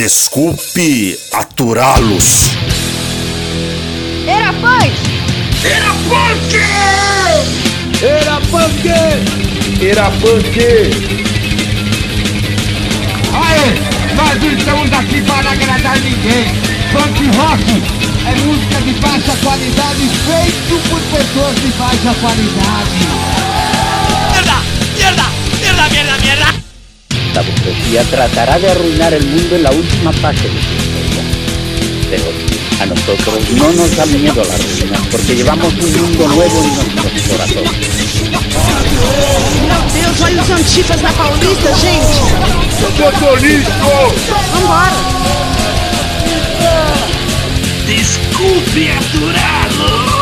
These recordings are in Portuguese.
Desculpe aturá-los. Era punk! Era punk! Era punk! Era punk! Aê, nós não estamos aqui para agradar ninguém. Punk rock é música de baixa qualidade feito por pessoas de baixa qualidade. ¡Mierda! ¡Mierda! ¡Mierda, mierda, mierda! La burguesía tratará de arruinar el mundo en la última fase de su historia. Pero a nosotros no nos da miedo la ruina, porque llevamos un mundo nuevo en nuestros corazones. Meu Deus! Desculpe aturá-los.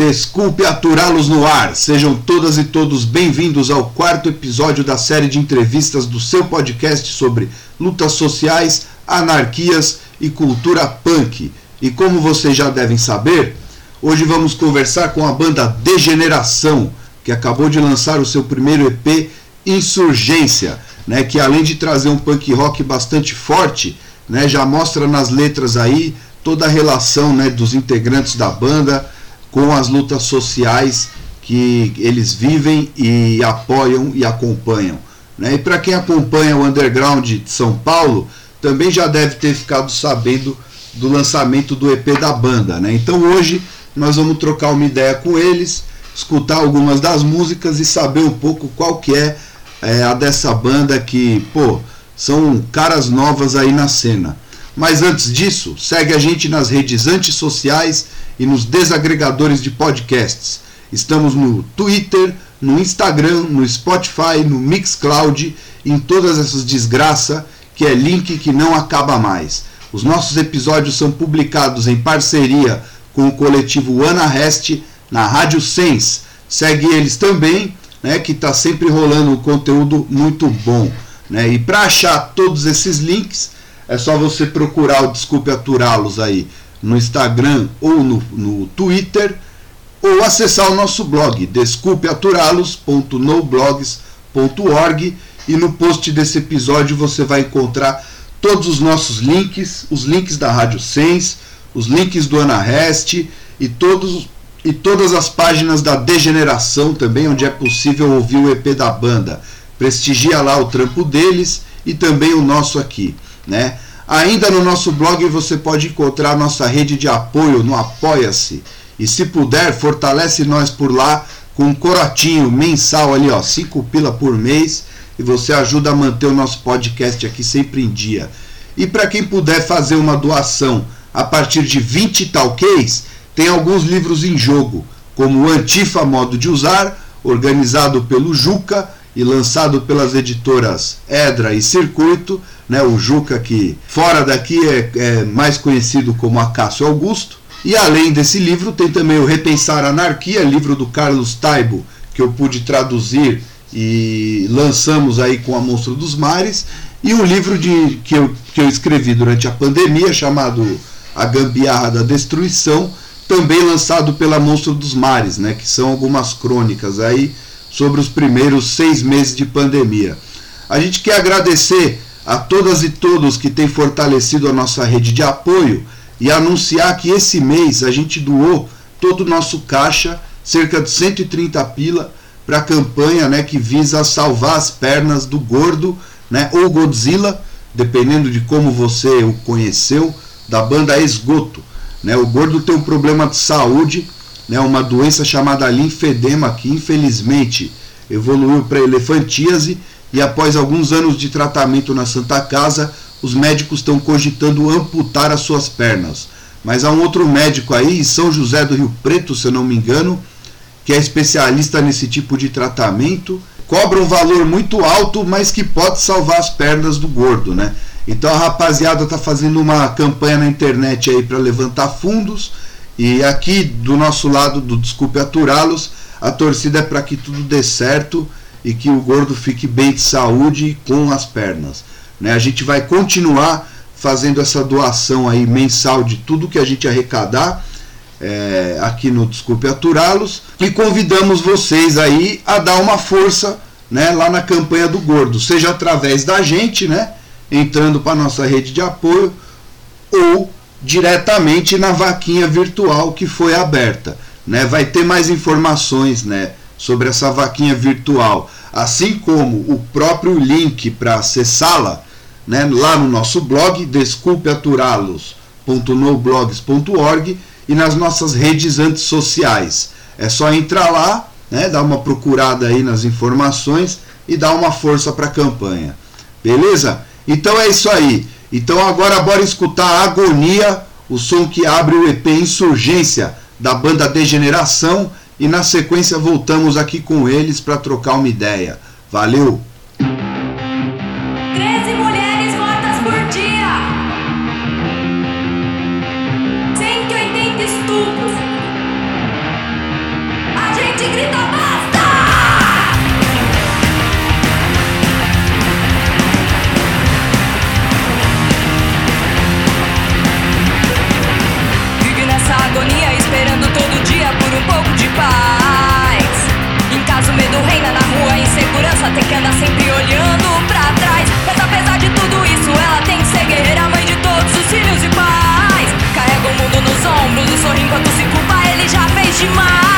Desculpe aturá-los no ar. Sejam todas e todos bem-vindos ao quarto episódio da série de entrevistas do seu podcast sobre lutas sociais, anarquias e cultura punk. E como vocês já devem saber, hoje vamos conversar com a banda Degeneração, que acabou de lançar o seu primeiro EP Insurgência, né, que além de trazer um punk rock bastante forte, né, já mostra nas letras aí toda a relação né, dos integrantes da banda com as lutas sociais que eles vivem e apoiam e acompanham. Né? E para quem acompanha o underground de São Paulo, também já deve ter ficado sabendo do lançamento do EP da banda. Né? Então hoje nós vamos trocar uma ideia com eles, escutar algumas das músicas e saber um pouco qual que é, é a dessa banda que, pô, são caras novas aí na cena. Mas antes disso, segue a gente nas redes antissociais e nos desagregadores de podcasts. Estamos no Twitter, no Instagram, no Spotify, no Mixcloud, em todas essas desgraça que é link que não acaba mais. Os nossos episódios são publicados em parceria com o coletivo Ana Rest na Rádio Sens. Segue eles também, né, que está sempre rolando um conteúdo muito bom. Né? E para achar todos esses links, é só você procurar o Desculpe Aturá-los aí no Instagram ou no, no Twitter, ou acessar o nosso blog desculpeaturá-los.noblogs.org e no post desse episódio você vai encontrar todos os nossos links, os links da Rádio Sens, os links do Ana Rest e todos e todas as páginas da Degeneração também, onde é possível ouvir o EP da banda. Prestigia lá o trampo deles e também o nosso aqui, né? Ainda no nosso blog você pode encontrar nossa rede de apoio no Apoia-se. E se puder, fortalece nós por lá com um corotinho mensal ali, ó, 5 pila por mês, e você ajuda a manter o nosso podcast aqui sempre em dia. E para quem puder fazer uma doação a partir de 20 talquês, tem alguns livros em jogo, como o Antifa Modo de Usar, organizado pelo Juca e lançado pelas editoras Edra e Circuito, né, o Juca que fora daqui é, é mais conhecido como Acácio Augusto. E além desse livro tem também o Repensar a Anarquia, livro do Carlos Taibo, que eu pude traduzir e lançamos aí com a Monstro dos Mares, e um livro de, que, eu, que eu escrevi durante a pandemia chamado A Gambiarra da Destruição, também lançado pela Monstro dos Mares, né, que são algumas crônicas aí sobre os primeiros seis meses de pandemia. A gente quer agradecer a todas e todos que têm fortalecido a nossa rede de apoio e anunciar que esse mês a gente doou todo o nosso caixa, cerca de 130 pila, para a campanha né, que visa salvar as pernas do gordo né, ou Godzilla, dependendo de como você o conheceu, da banda Esgoto. Né? O gordo tem um problema de saúde, né? uma doença chamada linfedema, que infelizmente evoluiu para elefantíase, e após alguns anos de tratamento na Santa Casa, os médicos estão cogitando amputar as suas pernas. Mas há um outro médico aí, em São José do Rio Preto, se eu não me engano, que é especialista nesse tipo de tratamento, cobra um valor muito alto, mas que pode salvar as pernas do gordo, né? Então a rapaziada está fazendo uma campanha na internet aí para levantar fundos e aqui do nosso lado do Desculpe Aturá-los, a torcida é para que tudo dê certo e que o gordo fique bem de saúde com as pernas. Né? A gente vai continuar fazendo essa doação aí mensal de tudo que a gente arrecadar é, aqui no Desculpe Aturá-los e convidamos vocês aí a dar uma força né, lá na campanha do gordo, seja através da gente, né? entrando para nossa rede de apoio ou diretamente na vaquinha virtual que foi aberta. Né? Vai ter mais informações né, sobre essa vaquinha virtual, assim como o próprio link para acessá-la né, lá no nosso blog, desculpeaturalos.noblogs.org e nas nossas redes antissociais. É só entrar lá, né, dar uma procurada aí nas informações e dar uma força para a campanha. Beleza? Então é isso aí. Então agora bora escutar Agonia, o som que abre o EP Insurgência da banda Degeneração e na sequência voltamos aqui com eles para trocar uma ideia. Valeu! paz. Em casa o medo reina na rua, insegurança tem que andar sempre olhando pra trás. Mas apesar de tudo isso, ela tem que ser guerreira, mãe de todos os filhos e pais. Carrega o mundo nos ombros o sorriso enquanto se culpa, ele já fez demais.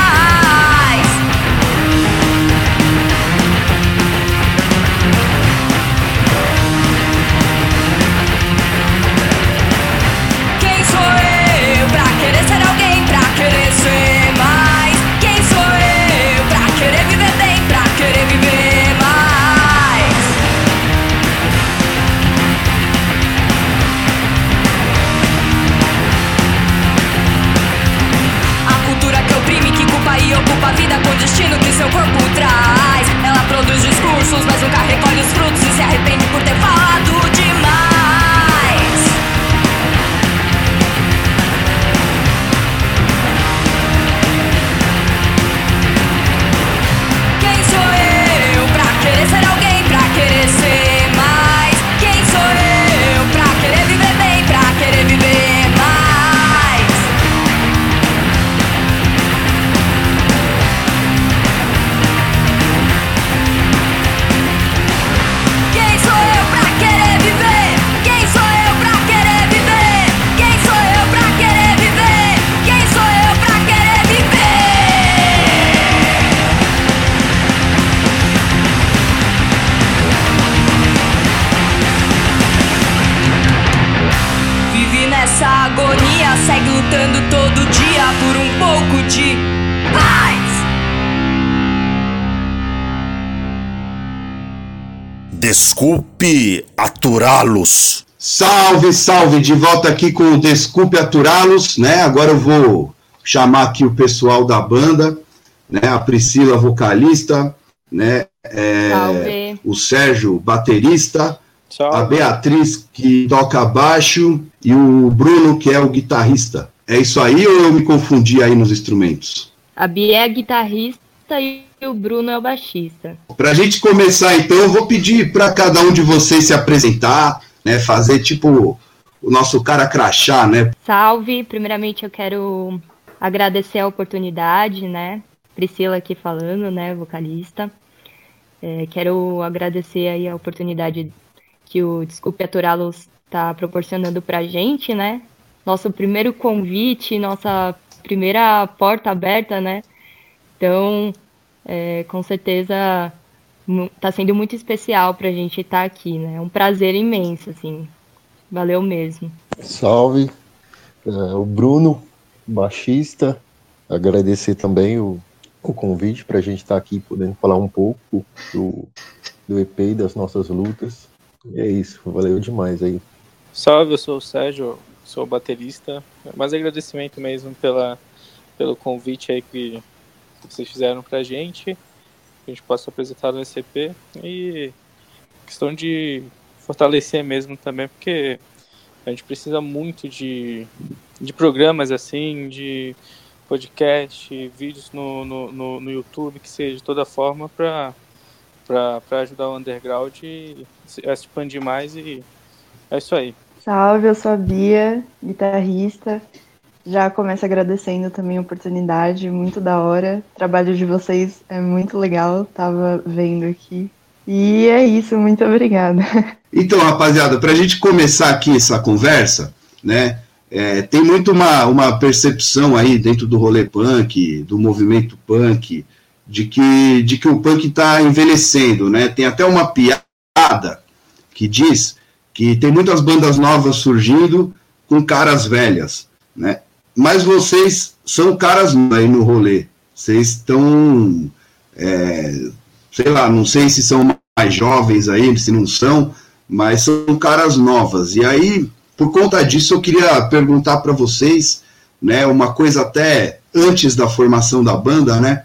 Desculpe aturá-los. Salve, salve, de volta aqui com o Desculpe aturá-los, né? Agora eu vou chamar aqui o pessoal da banda, né? A Priscila, vocalista, né? É, o Sérgio, baterista, salve. a Beatriz, que toca baixo, e o Bruno, que é o guitarrista. É isso aí ou eu me confundi aí nos instrumentos? A Bia é a guitarrista e o Bruno é o baixista. Para a gente começar, então, eu vou pedir para cada um de vocês se apresentar, né, fazer tipo o nosso cara crachá, né? Salve! Primeiramente, eu quero agradecer a oportunidade, né? Priscila aqui falando, né, vocalista. É, quero agradecer aí a oportunidade que o Desculpe Aturá-los está proporcionando para a gente, né? Nosso primeiro convite, nossa primeira porta aberta, né? Então, é, com certeza está sendo muito especial para a gente estar tá aqui, né? É um prazer imenso, assim. Valeu mesmo. Salve, é, o Bruno, baixista. Agradecer também o, o convite para a gente estar tá aqui podendo falar um pouco do, do EP e das nossas lutas. E é isso, valeu demais aí. Salve, eu sou o Sérgio, sou baterista. Mas agradecimento mesmo pela, pelo convite aí que que vocês fizeram pra gente, que a gente possa apresentar no SCP e questão de fortalecer mesmo também, porque a gente precisa muito de, de programas assim, de podcast, vídeos no, no, no, no YouTube, que seja de toda forma para ajudar o underground a expandir mais e é isso aí. Salve, eu sou a Bia, guitarrista. Já começo agradecendo também a oportunidade, muito da hora. O trabalho de vocês é muito legal, tava vendo aqui. E é isso, muito obrigada. Então, rapaziada, para a gente começar aqui essa conversa, né? É, tem muito uma, uma percepção aí dentro do rolê punk, do movimento punk, de que, de que o punk está envelhecendo, né? Tem até uma piada que diz que tem muitas bandas novas surgindo com caras velhas, né? Mas vocês são caras aí no rolê. Vocês estão, é, sei lá, não sei se são mais jovens aí, se não são, mas são caras novas. E aí, por conta disso, eu queria perguntar para vocês, né, uma coisa até antes da formação da banda, né?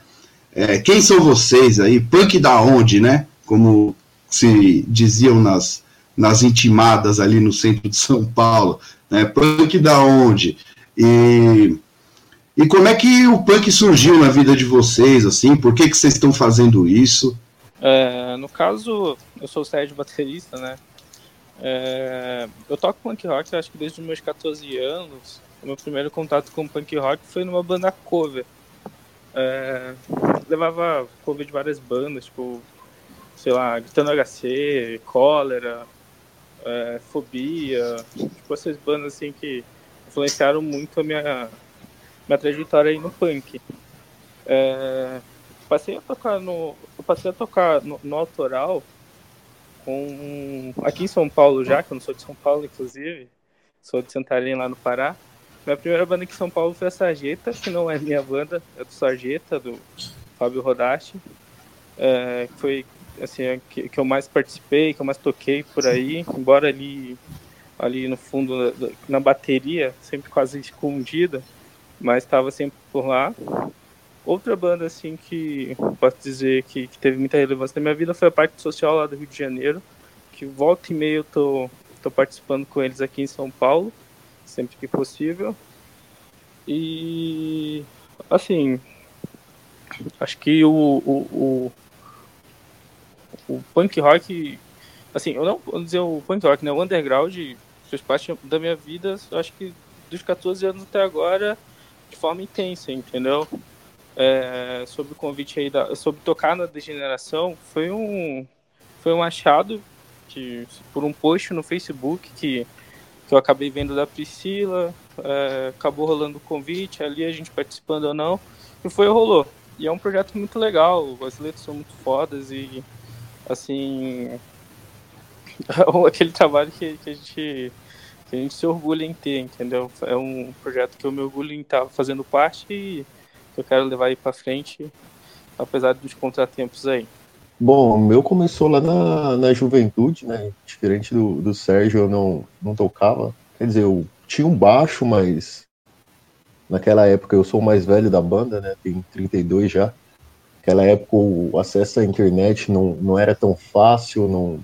É, quem são vocês aí? Punk da onde, né? Como se diziam nas, nas intimadas ali no centro de São Paulo, né? Punk da onde? E, e como é que o punk surgiu na vida de vocês, assim? Por que, que vocês estão fazendo isso? É, no caso, eu sou o Sérgio baterista, né? É, eu toco punk rock acho que desde os meus 14 anos. O meu primeiro contato com punk rock foi numa banda cover. É, levava cover de várias bandas, tipo, sei lá, Gritando HC, Cólera, é, Fobia, tipo essas bandas assim que influenciaram muito a minha, minha trajetória aí no punk. É, passei a tocar no. Passei a tocar no, no autoral com. Aqui em São Paulo já, que eu não sou de São Paulo, inclusive. Sou de Santarém lá no Pará. Minha primeira banda aqui em São Paulo foi a Sarjeta, que não é minha banda, é do Sarjeta, do Fábio Rodache. É, foi assim, que, que eu mais participei, que eu mais toquei por aí, embora ali, ali no fundo, na bateria, sempre quase escondida, mas estava sempre por lá. Outra banda, assim, que posso dizer que, que, teve muita relevância na minha vida foi a Parte Social lá do Rio de Janeiro, que volta e meia eu tô, tô participando com eles aqui em São Paulo, sempre que possível. E, assim, acho que o, o, o, o punk rock, assim, eu não vou dizer o punk rock, né, o underground fez parte da minha vida, acho que dos 14 anos até agora, de forma intensa, entendeu? é, sobre o convite aí da, sobre tocar na degeneração foi um foi um achado que por um post no Facebook que, que eu acabei vendo da Priscila é, acabou rolando o convite ali a gente participando ou não e foi rolou e é um projeto muito legal as letras são muito fodas e assim aquele trabalho que, que a gente que a gente se orgulha em ter entendeu é um projeto que eu me orgulho em estar fazendo parte e eu quero levar aí para frente, apesar dos contratempos aí. Bom, o meu começou lá na, na juventude, né? Diferente do, do Sérgio, eu não, não tocava. Quer dizer, eu tinha um baixo, mas naquela época eu sou o mais velho da banda, né? Tenho 32 já. Naquela época o acesso à internet não, não era tão fácil, não,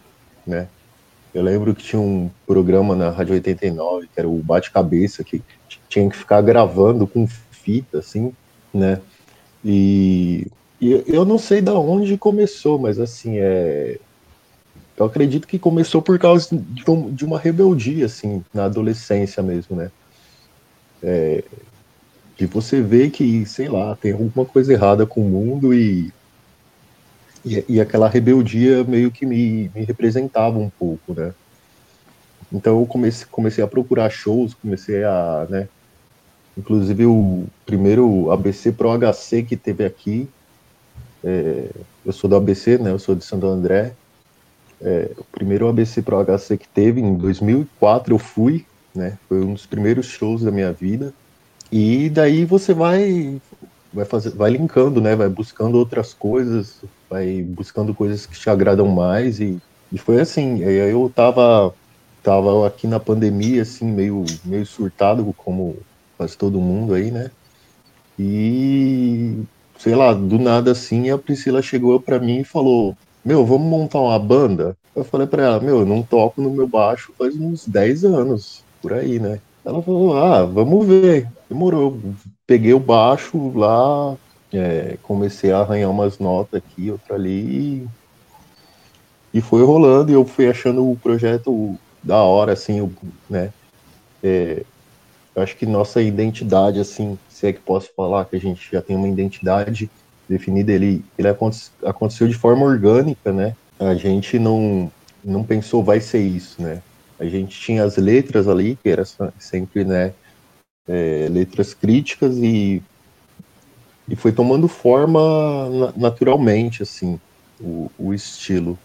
né? Eu lembro que tinha um programa na Rádio 89, que era o Bate-Cabeça, que tinha que ficar gravando com fita, assim, né? E, e, eu não sei da onde começou, mas assim, é, eu acredito que começou por causa de, um, de uma rebeldia, assim, na adolescência mesmo, né? É, de você ver que, sei lá, tem alguma coisa errada com o mundo e, e, e aquela rebeldia meio que me, me representava um pouco, né? Então eu comecei, comecei a procurar shows, comecei a, né, Inclusive o primeiro ABC Pro HC que teve aqui, é, eu sou do ABC, né? Eu sou de Santo André. É, o primeiro ABC Pro HC que teve em 2004 eu fui, né? Foi um dos primeiros shows da minha vida. E daí você vai vai fazer, vai linkando, né? Vai buscando outras coisas, vai buscando coisas que te agradam mais e, e foi assim. Eu tava tava aqui na pandemia assim meio meio surtado como quase todo mundo aí, né? E sei lá, do nada assim, a Priscila chegou para mim e falou: Meu, vamos montar uma banda? Eu falei para ela: Meu, eu não toco no meu baixo faz uns 10 anos, por aí, né? Ela falou: Ah, vamos ver. Demorou. Peguei o baixo lá, é, comecei a arranhar umas notas aqui, outra ali. E, e foi rolando, e eu fui achando o projeto da hora, assim, né? É, acho que nossa identidade, assim, se é que posso falar que a gente já tem uma identidade definida, ele, ele aconteceu de forma orgânica, né? a gente não, não pensou vai ser isso, né? A gente tinha as letras ali, que era sempre, né, é, letras críticas e, e foi tomando forma naturalmente, assim, o, o estilo.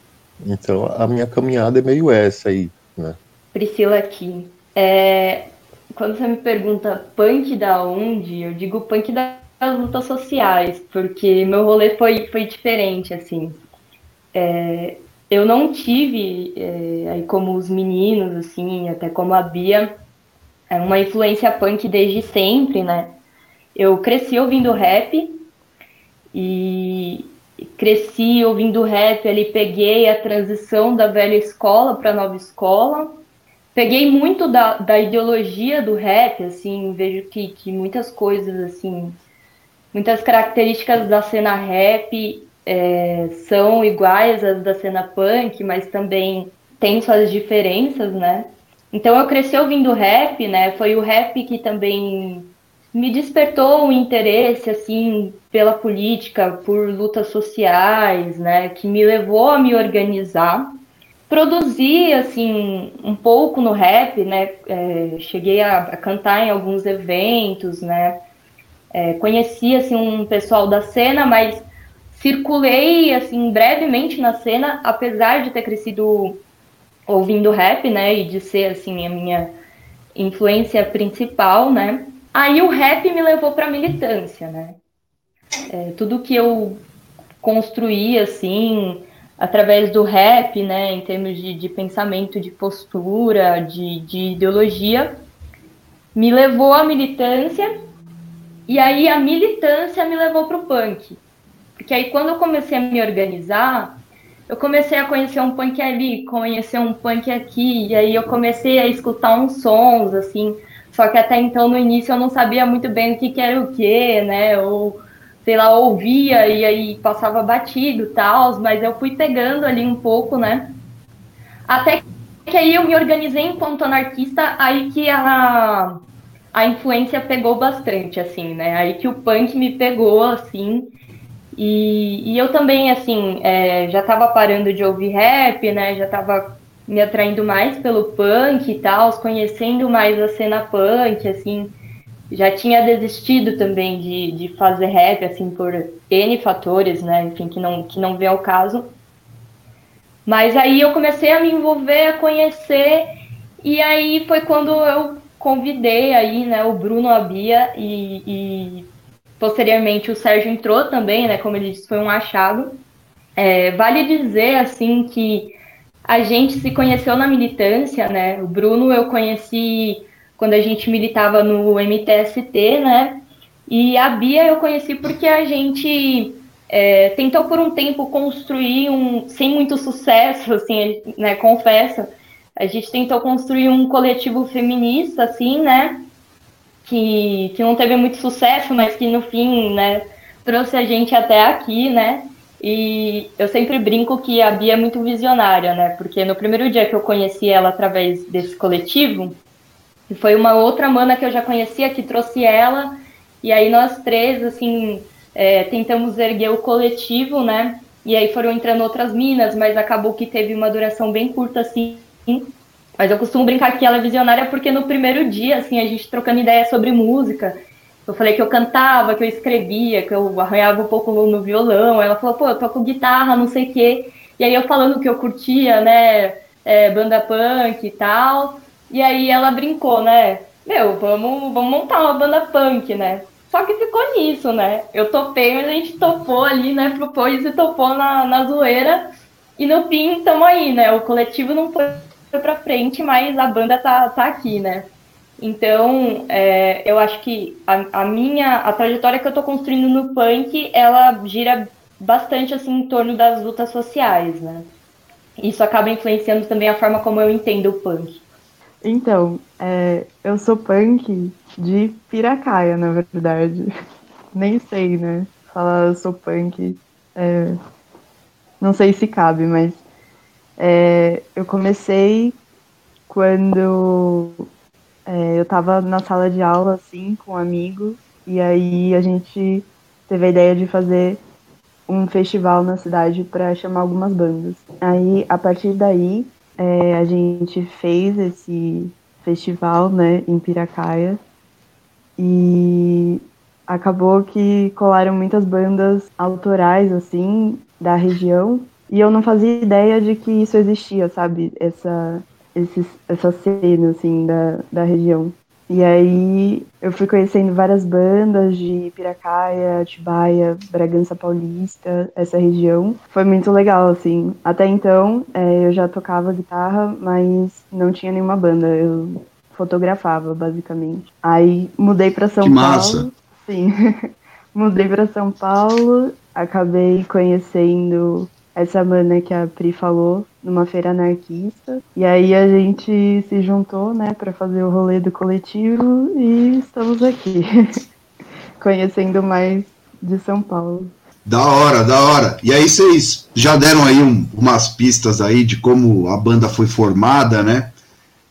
Então a minha caminhada é meio essa aí, né? Priscila aqui. É, quando você me pergunta punk da onde, eu digo punk das lutas sociais, porque meu rolê foi, foi diferente, assim. É, eu não tive, é, aí como os meninos, assim, até como a Bia, é uma influência punk desde sempre, né? Eu cresci ouvindo rap e cresci ouvindo rap ali, peguei a transição da velha escola para a nova escola. Peguei muito da, da ideologia do rap, assim, vejo que, que muitas coisas, assim, muitas características da cena rap é, são iguais às da cena punk, mas também tem suas diferenças, né? Então eu cresci ouvindo rap, né? Foi o rap que também me despertou o interesse assim pela política, por lutas sociais, né? Que me levou a me organizar. Produzi assim um pouco no rap, né? É, cheguei a, a, cantar em alguns eventos, né? É, conheci assim um pessoal da cena, mas circulei assim brevemente na cena, apesar de ter crescido ouvindo rap, né, e de ser assim a minha influência principal, né? Aí o rap me levou para militância, né? É, tudo que eu construí assim através do rap, né, em termos de, de pensamento, de postura, de, de ideologia, me levou à militância. E aí a militância me levou para o punk. Porque aí quando eu comecei a me organizar, eu comecei a conhecer um punk ali, conhecer um punk aqui, e aí eu comecei a escutar uns sons, assim, só que até então no início eu não sabia muito bem o que, que era o que, né? Ou, sei lá, ouvia e aí passava batido tal, mas eu fui pegando ali um pouco, né? Até que aí eu me organizei enquanto anarquista, aí que a, a influência pegou bastante, assim, né? Aí que o punk me pegou, assim, e, e eu também, assim, é, já estava parando de ouvir rap, né? Já estava me atraindo mais pelo punk e tal, conhecendo mais a cena punk, assim. Já tinha desistido também de, de fazer rap, assim, por N fatores, né? Enfim, que não, que não vem ao caso. Mas aí eu comecei a me envolver, a conhecer, e aí foi quando eu convidei aí, né, o Bruno Abia e, e Posteriormente, o Sérgio entrou também, né? Como ele disse, foi um achado. É, vale dizer, assim, que a gente se conheceu na militância, né? O Bruno eu conheci quando a gente militava no MTST, né? E a Bia eu conheci porque a gente é, tentou por um tempo construir um, sem muito sucesso, assim, né? Confesso, a gente tentou construir um coletivo feminista, assim, né? que, que não teve muito sucesso, mas que no fim, né, trouxe a gente até aqui, né? E eu sempre brinco que a Bia é muito visionária, né? Porque no primeiro dia que eu conheci ela através desse coletivo, foi uma outra mana que eu já conhecia que trouxe ela, e aí nós três, assim, é, tentamos erguer o coletivo, né? E aí foram entrando outras minas, mas acabou que teve uma duração bem curta, assim, mas eu costumo brincar que ela é visionária porque no primeiro dia, assim, a gente trocando ideia sobre música, eu falei que eu cantava, que eu escrevia, que eu arranhava um pouco no, violão. Ela falou, pô, eu toco guitarra, não sei o quê. E aí eu falando que eu curtia, né, é, banda punk e tal. E aí ela brincou, né? Meu, vamos, vamos montar uma banda punk, né? Só que ficou nisso, né? Eu topei, mas a gente topou ali, né? Propôs e topou na, na zoeira. E no fim, estamos aí, né? O coletivo não foi para frente, mas a banda tá, tá aqui, né? Então, é, eu acho que a, a, minha, a trajetória que eu tô construindo no punk, ela gira bastante, assim, em torno das lutas sociais, né? Isso acaba influenciando também a forma como eu entendo o punk. Então, é, eu sou punk de Piracaia, na verdade. Nem sei, né? Falar eu sou punk, é, não sei se cabe, mas é, eu comecei quando é, eu estava na sala de aula, assim, com um amigo, e aí a gente teve a ideia de fazer um festival na cidade para chamar algumas bandas. Aí, a partir daí, é, a gente fez esse festival, né, em Piracaia. E acabou que colaram muitas bandas autorais, assim, da região. E eu não fazia ideia de que isso existia, sabe? Essa, esse, essa cena, assim, da, da região. E aí eu fui conhecendo várias bandas de Piracaia, Atibaia, Bragança Paulista, essa região. Foi muito legal, assim. Até então é, eu já tocava guitarra, mas não tinha nenhuma banda. Eu fotografava, basicamente. Aí mudei para São que Paulo. Massa. Sim. mudei para São Paulo, acabei conhecendo essa mana que a Pri falou numa feira anarquista. E aí a gente se juntou, né, para fazer o rolê do coletivo e estamos aqui, conhecendo mais de São Paulo. Da hora, da hora. E aí vocês já deram aí um, umas pistas aí de como a banda foi formada, né?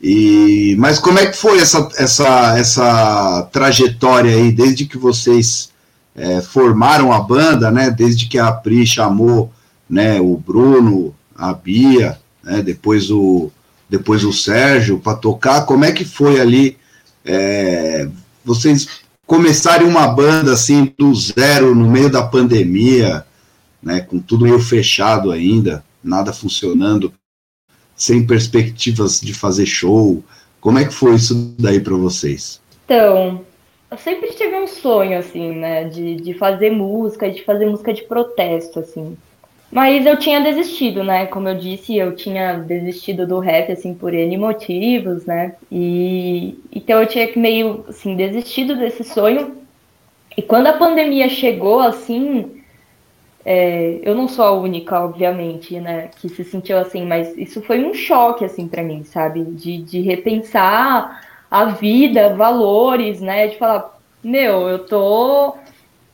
E mas como é que foi essa essa essa trajetória aí desde que vocês é, formaram a banda, né? Desde que a Pri chamou, né? O Bruno, a Bia, né? Depois o depois o Sérgio para tocar. Como é que foi ali? É, vocês começarem uma banda assim do zero no meio da pandemia, né? Com tudo meio fechado ainda, nada funcionando sem perspectivas de fazer show. Como é que foi isso daí para vocês? Então, eu sempre tive um sonho, assim, né, de, de fazer música, de fazer música de protesto, assim. Mas eu tinha desistido, né? Como eu disse, eu tinha desistido do rap, assim, por N motivos, né? E então eu tinha meio, assim, desistido desse sonho. E quando a pandemia chegou, assim, é, eu não sou a única, obviamente, né, que se sentiu assim, mas isso foi um choque, assim, para mim, sabe? De, de repensar a vida, valores, né? De falar, meu, eu tô.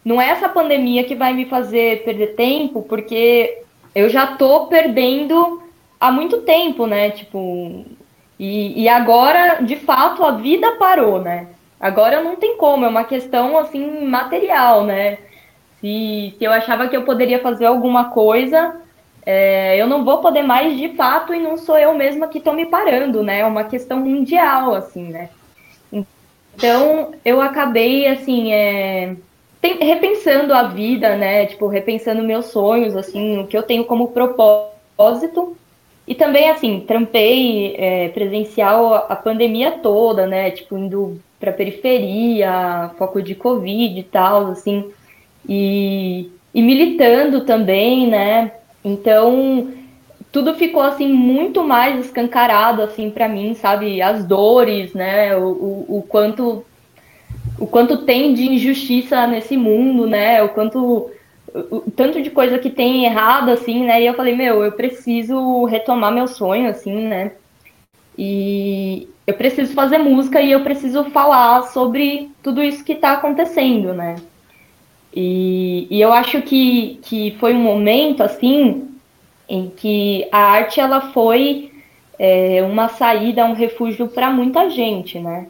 Não é essa pandemia que vai me fazer perder tempo, porque eu já tô perdendo há muito tempo, né? Tipo, e, e agora, de fato, a vida parou, né? Agora não tem como, é uma questão assim material, né? Se, se eu achava que eu poderia fazer alguma coisa, é, eu não vou poder mais de fato e não sou eu mesma que estou me parando, né? É uma questão mundial, assim, né? Então, eu acabei, assim, é, tem, repensando a vida, né? Tipo, repensando meus sonhos, assim, o que eu tenho como propósito. E também, assim, trampei é, presencial a, pandemia toda, né? Tipo, indo para periferia, foco de Covid e tal, assim e, e militando também, né? Então, tudo ficou assim muito mais escancarado assim para mim, sabe? As dores, né? O, o, o, quanto o quanto tem de injustiça nesse mundo, né? O quanto o, tanto de coisa que tem errado assim, né? E eu falei, meu, eu preciso retomar meu sonho assim, né? E eu preciso fazer música e eu preciso falar sobre tudo isso que está acontecendo, né? E, e eu acho que, que foi um momento, assim, em que a arte, ela foi é, uma saída, um refúgio para muita gente, né?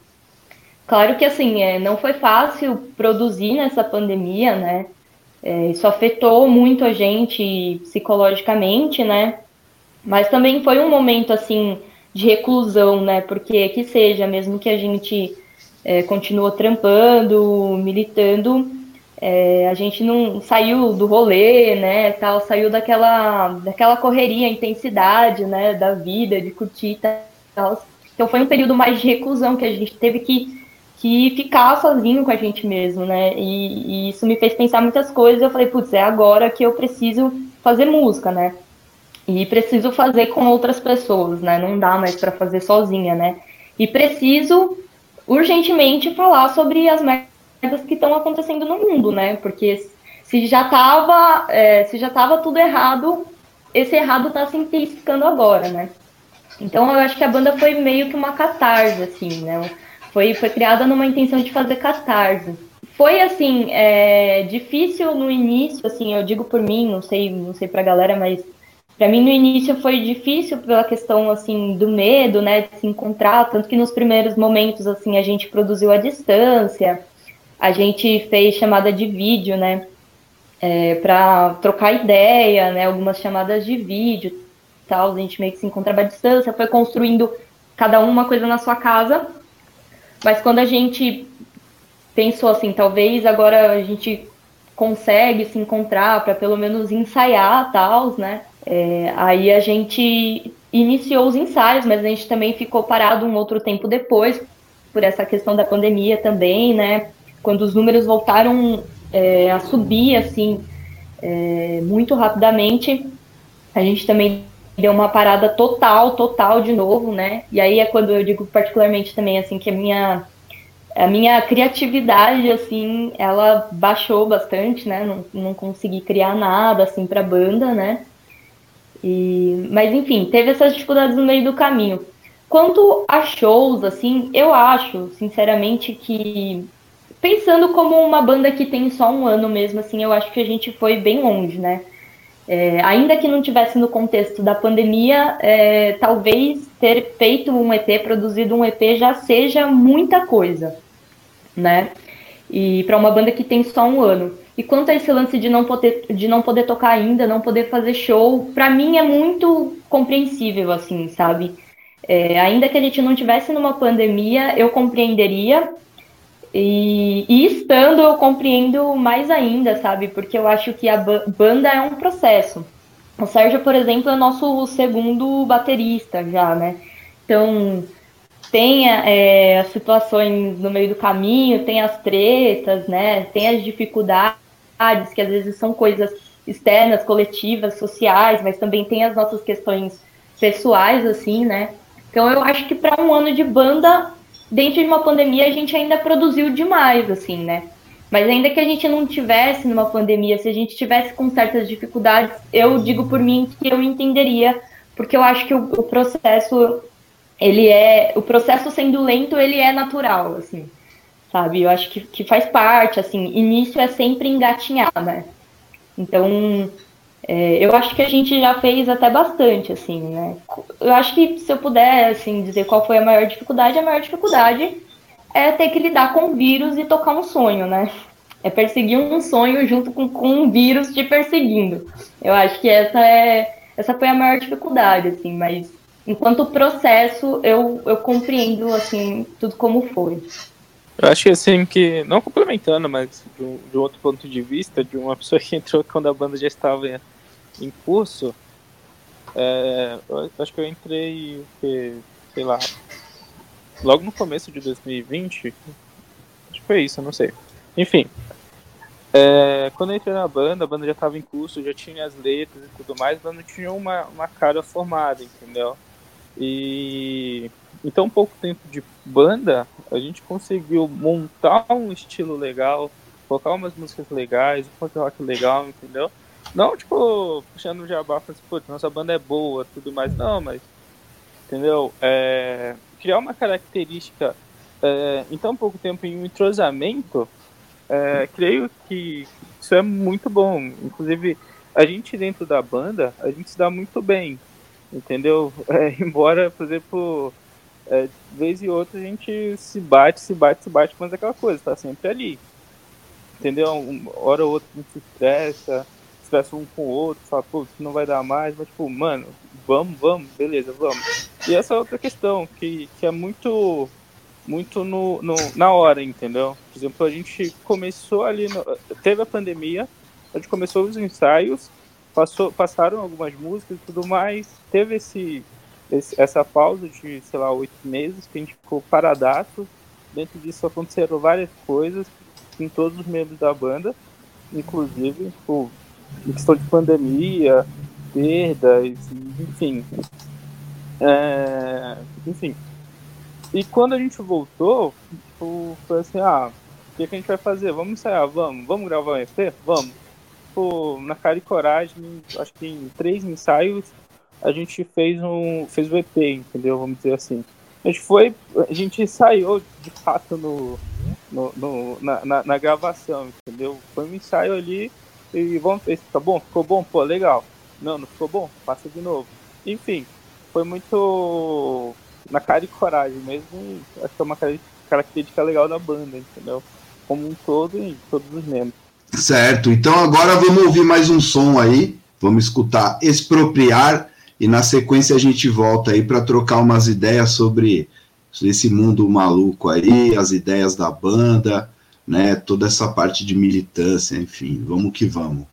Claro que, assim, é, não foi fácil produzir nessa pandemia, né? É, isso afetou muito a gente psicologicamente, né? Mas também foi um momento, assim, de reclusão, né? Porque que seja, mesmo que a gente é, trampando, militando, é, a gente não saiu do rolê, né, tal, saiu daquela, daquela correria, intensidade, né, da vida, de curtir tal. Então foi um período mais de reclusão que a gente teve que, que ficar sozinho com a gente mesmo, né, e, e isso me fez pensar muitas coisas. Eu falei, putz, é agora que eu preciso fazer música, né, e preciso fazer com outras pessoas, né, não dá mais para fazer sozinha, né, e preciso urgentemente falar sobre as merdas que estão acontecendo no mundo, né? Porque se já estava é, se já tava tudo errado, esse errado está se intensificando agora, né? Então eu acho que a banda foi meio que uma catarse, assim, né? Foi, foi criada numa intenção de fazer catarse. Foi assim, é, difícil no início, assim, eu digo por mim, não sei, não sei pra galera, mas para mim no início foi difícil pela questão assim do medo, né, de se encontrar, tanto que nos primeiros momentos assim a gente produziu à distância a gente fez chamada de vídeo, né? é, para trocar ideia, né? Algumas chamadas de vídeo, tal. A gente meio que se encontrava à distância, foi construindo cada um uma coisa na sua casa. Mas quando a gente pensou assim, talvez agora a gente consegue se encontrar para pelo menos ensaiar tal, né? É, aí a gente iniciou os ensaios, mas a gente também ficou parado um outro tempo depois, por essa questão da pandemia também, né? Quando os números voltaram é, a subir, assim, é, muito rapidamente, a gente também deu uma parada total, total de novo, né? E aí é quando eu digo particularmente também, assim, que a minha a minha criatividade, assim, ela baixou bastante, né? Não, não consegui criar nada, assim, pra banda, né? E, mas, enfim, teve essas dificuldades no meio do caminho. Quanto a shows, assim, eu acho, sinceramente, que pensando como uma banda que tem só um ano mesmo, assim, eu acho que a gente foi bem longe, né? É, ainda que não tivesse no contexto da pandemia, é, talvez ter feito um EP, produzido um EP, já seja muita coisa, né? E para uma banda que tem só um ano. E quanto a esse lance de não poder, de não poder tocar ainda, não poder fazer show, para mim é muito compreensível, assim, sabe? É, ainda que a gente não tivesse numa pandemia, eu compreenderia. E, e, estando, eu compreendo mais ainda, sabe? Porque eu acho que a banda é um processo. O Sérgio, por exemplo, é nosso segundo baterista já, né? Então, tem é, as situações no meio do caminho, tem as tretas, né? Tem as dificuldades, que às vezes são coisas externas, coletivas, sociais, mas também tem as nossas questões pessoais, assim, né? Então eu acho que para um ano de banda, dentro de uma pandemia, a gente ainda produziu demais, assim, né? Mas ainda que a gente não tivesse numa pandemia, se a gente tivesse com certas dificuldades, eu digo por mim que eu entenderia, porque eu acho que o, o processo, ele é, o processo sendo lento, ele é natural, assim, sabe? Eu acho que, que faz parte, assim, início é sempre engatinhar, né? Então, é, eu acho que a gente já fez até bastante, assim, né? Eu acho que se eu puder, assim, dizer qual foi a maior dificuldade, a maior dificuldade é ter que lidar com vírus e tocar um sonho, né? É perseguir um sonho junto com, com um vírus te perseguindo. Eu acho que essa é essa foi a maior dificuldade, assim, mas enquanto processo eu, eu compreendo, assim, tudo como foi. Eu acho que assim que, não complementando, mas de um, de um, outro ponto de vista, de uma pessoa que entrou quando a banda já estava em, curso, é, eu acho que eu entrei, sei lá, logo no começo de 2020, acho que foi isso, não sei. Enfim, é, quando eu entrei na banda, a banda já estava em curso, já tinha as letras e tudo mais, mas não tinha uma, uma cara formada, entendeu? E em tão pouco tempo de banda, a gente conseguiu montar um estilo legal, colocar umas músicas legais, um rock legal, entendeu? Não, tipo, puxando o jabá, falando assim, putz, nossa banda é boa, tudo mais. Não, mas, entendeu? É, criar uma característica é, em tão pouco tempo, em um entrosamento, é, creio que isso é muito bom. Inclusive, a gente dentro da banda, a gente se dá muito bem, entendeu? É, embora, por exemplo, é, vez e outra a gente se bate, se bate, se bate, mas é aquela coisa, tá sempre ali. Entendeu? Uma hora ou outra a gente se estressa, estressa um com o outro, fala, pô, isso não vai dar mais, mas tipo, mano, vamos, vamos, beleza, vamos. E essa é outra questão, que, que é muito muito no, no, na hora, entendeu? Por exemplo, a gente começou ali, no, teve a pandemia, a gente começou os ensaios, passou, passaram algumas músicas e tudo mais, teve esse, esse, essa pausa de, sei lá, oito meses, que a gente ficou paradaço, dentro disso aconteceram várias coisas em todos os membros da banda, inclusive, tipo, em questão de pandemia, perdas, enfim. É, enfim. E quando a gente voltou, tipo, foi assim, ah, o que, que, a gente vai fazer? Vamos ensaiar, vamos, vamos gravar um EP? Vamos. Tipo, na cara e coragem, acho que em três ensaios a gente fez um. fez o EP, entendeu? Vamos dizer assim. A gente foi. A gente ensaiou de fato no, no, no na, na, na, gravação, entendeu? Foi um ensaio ali e vamos ver se fica bom, ficou bom, pô, legal. Não, não ficou bom, passa de novo. Enfim, foi muito na cara e coragem mesmo. Acho que é uma característica legal da banda, entendeu? Como um todo e todos os membros. Certo, então agora vamos ouvir mais um som aí, vamos escutar Expropriar e na sequência a gente volta aí para trocar umas ideias sobre esse mundo maluco aí, as ideias da banda, né, toda essa parte de militância, enfim, vamos que vamos.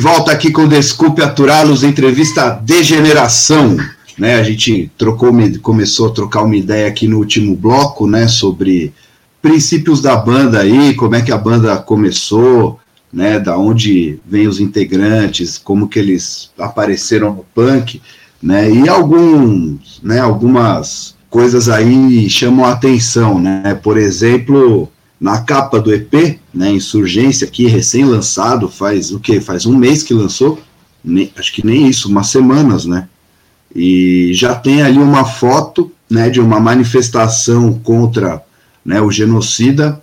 Volta aqui com Desculpe Aturá-los, entrevista Degeneração. Né, a gente trocou, começou a trocar uma ideia aqui no último bloco, né, sobre princípios da banda aí, como é que a banda começou, né, da onde vêm os integrantes, como que eles apareceram no punk, né, e alguns, né, algumas coisas aí chamam a atenção, né, por exemplo, na capa do EP, né, Insurgência, aqui recém-lançado, faz o que? Faz um mês que lançou, nem, acho que nem isso, umas semanas, né? E já tem ali uma foto, né, de uma manifestação contra, né, o genocida,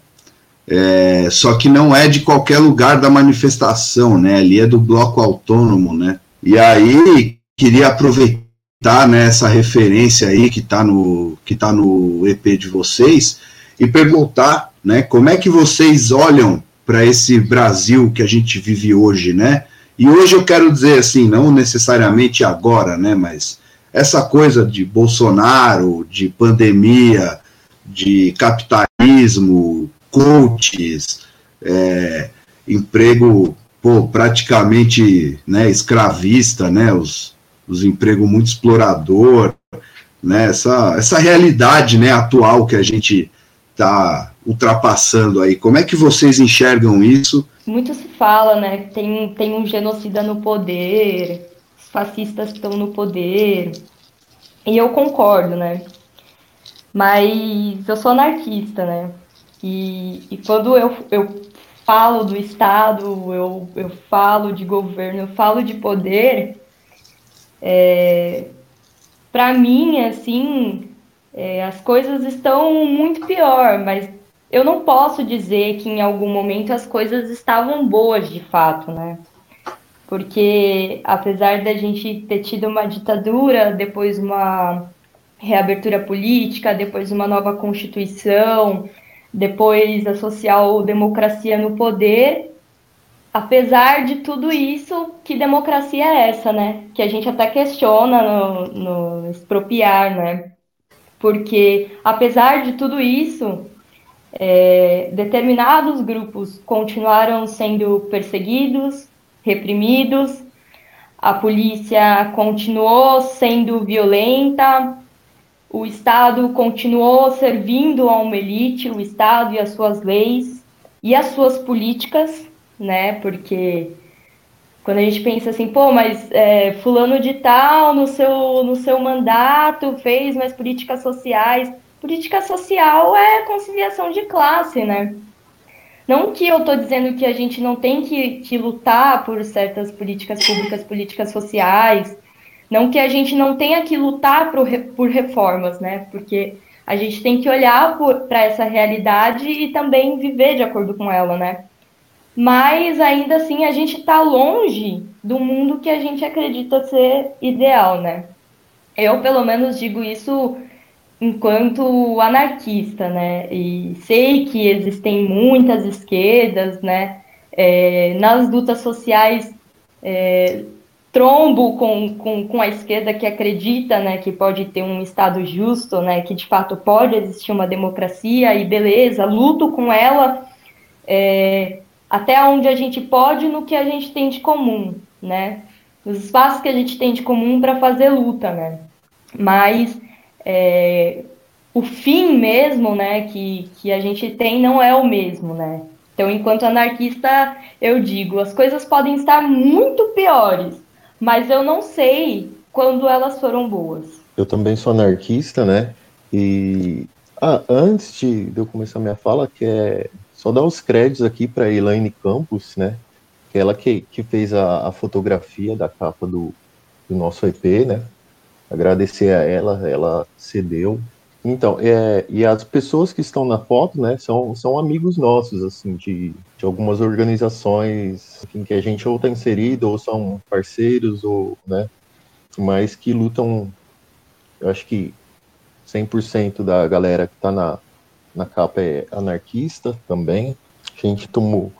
é, só que não é de qualquer lugar da manifestação, né? Ali é do bloco autônomo, né? E aí queria aproveitar né, essa referência aí que está no que tá no EP de vocês e perguntar né? Como é que vocês olham para esse Brasil que a gente vive hoje, né? E hoje eu quero dizer assim, não necessariamente agora, né? Mas essa coisa de Bolsonaro, de pandemia, de capitalismo, coaches, é, emprego pô, praticamente né, escravista, né? Os, os empregos muito explorador, né? Essa, essa realidade né, atual que a gente está ultrapassando aí. Como é que vocês enxergam isso? Muito se fala, né? Tem, tem um genocida no poder, os fascistas estão no poder. E eu concordo, né? Mas eu sou anarquista, né? E, e quando eu, eu falo do Estado, eu, eu falo de governo, eu falo de poder, é, para mim, assim, é, as coisas estão muito pior, mas eu não posso dizer que em algum momento as coisas estavam boas de fato, né? Porque apesar da gente ter tido uma ditadura, depois uma reabertura política, depois uma nova constituição, depois a social-democracia no poder, apesar de tudo isso, que democracia é essa, né? Que a gente até questiona no, no expropriar, né? Porque apesar de tudo isso, é, determinados grupos continuaram sendo perseguidos, reprimidos, a polícia continuou sendo violenta, o Estado continuou servindo a uma elite, o Estado e as suas leis e as suas políticas, né? Porque Quando a gente pensa assim, pô, mas é, fulano de tal no seu, no seu mandato fez mais políticas sociais. Política social é conciliação de classe, né? Não que eu estou dizendo que a gente não tem que, que lutar por certas políticas públicas, políticas sociais, não que a gente não tenha que lutar por, por reformas, né? Porque a gente tem que olhar para essa realidade e também viver de acordo com ela, né? Mas ainda assim a gente está longe do mundo que a gente acredita ser ideal, né? Eu, pelo menos, digo isso enquanto anarquista, né? E sei que existem muitas esquerdas, né? É, nas lutas sociais, é, trombo com, com, com a esquerda que acredita, né? Que pode ter um Estado justo, né? Que de fato pode existir uma democracia e beleza, luto com ela é, até onde a gente pode no que a gente tem de comum, né? Os espaços que a gente tem de comum para fazer luta, né? Mas é, o fim mesmo, né, que, que a gente tem não é o mesmo, né? Então, enquanto anarquista, eu digo, as coisas podem estar muito piores, mas eu não sei quando elas foram boas. Eu também sou anarquista, né? E ah, antes de eu começar minha fala, que é só dar os créditos aqui para Elaine Campos, né? Que é ela que, que fez a, a fotografia da capa do, do nosso EP, né? Agradecer a ela, ela cedeu. Então, é, e as pessoas que estão na foto, né, são, são amigos nossos, assim, de, de algumas organizações em que a gente ou está inserido, ou são parceiros, ou, né, mas que lutam, eu acho que 100% da galera que está na, na capa é anarquista também. A gente tomou,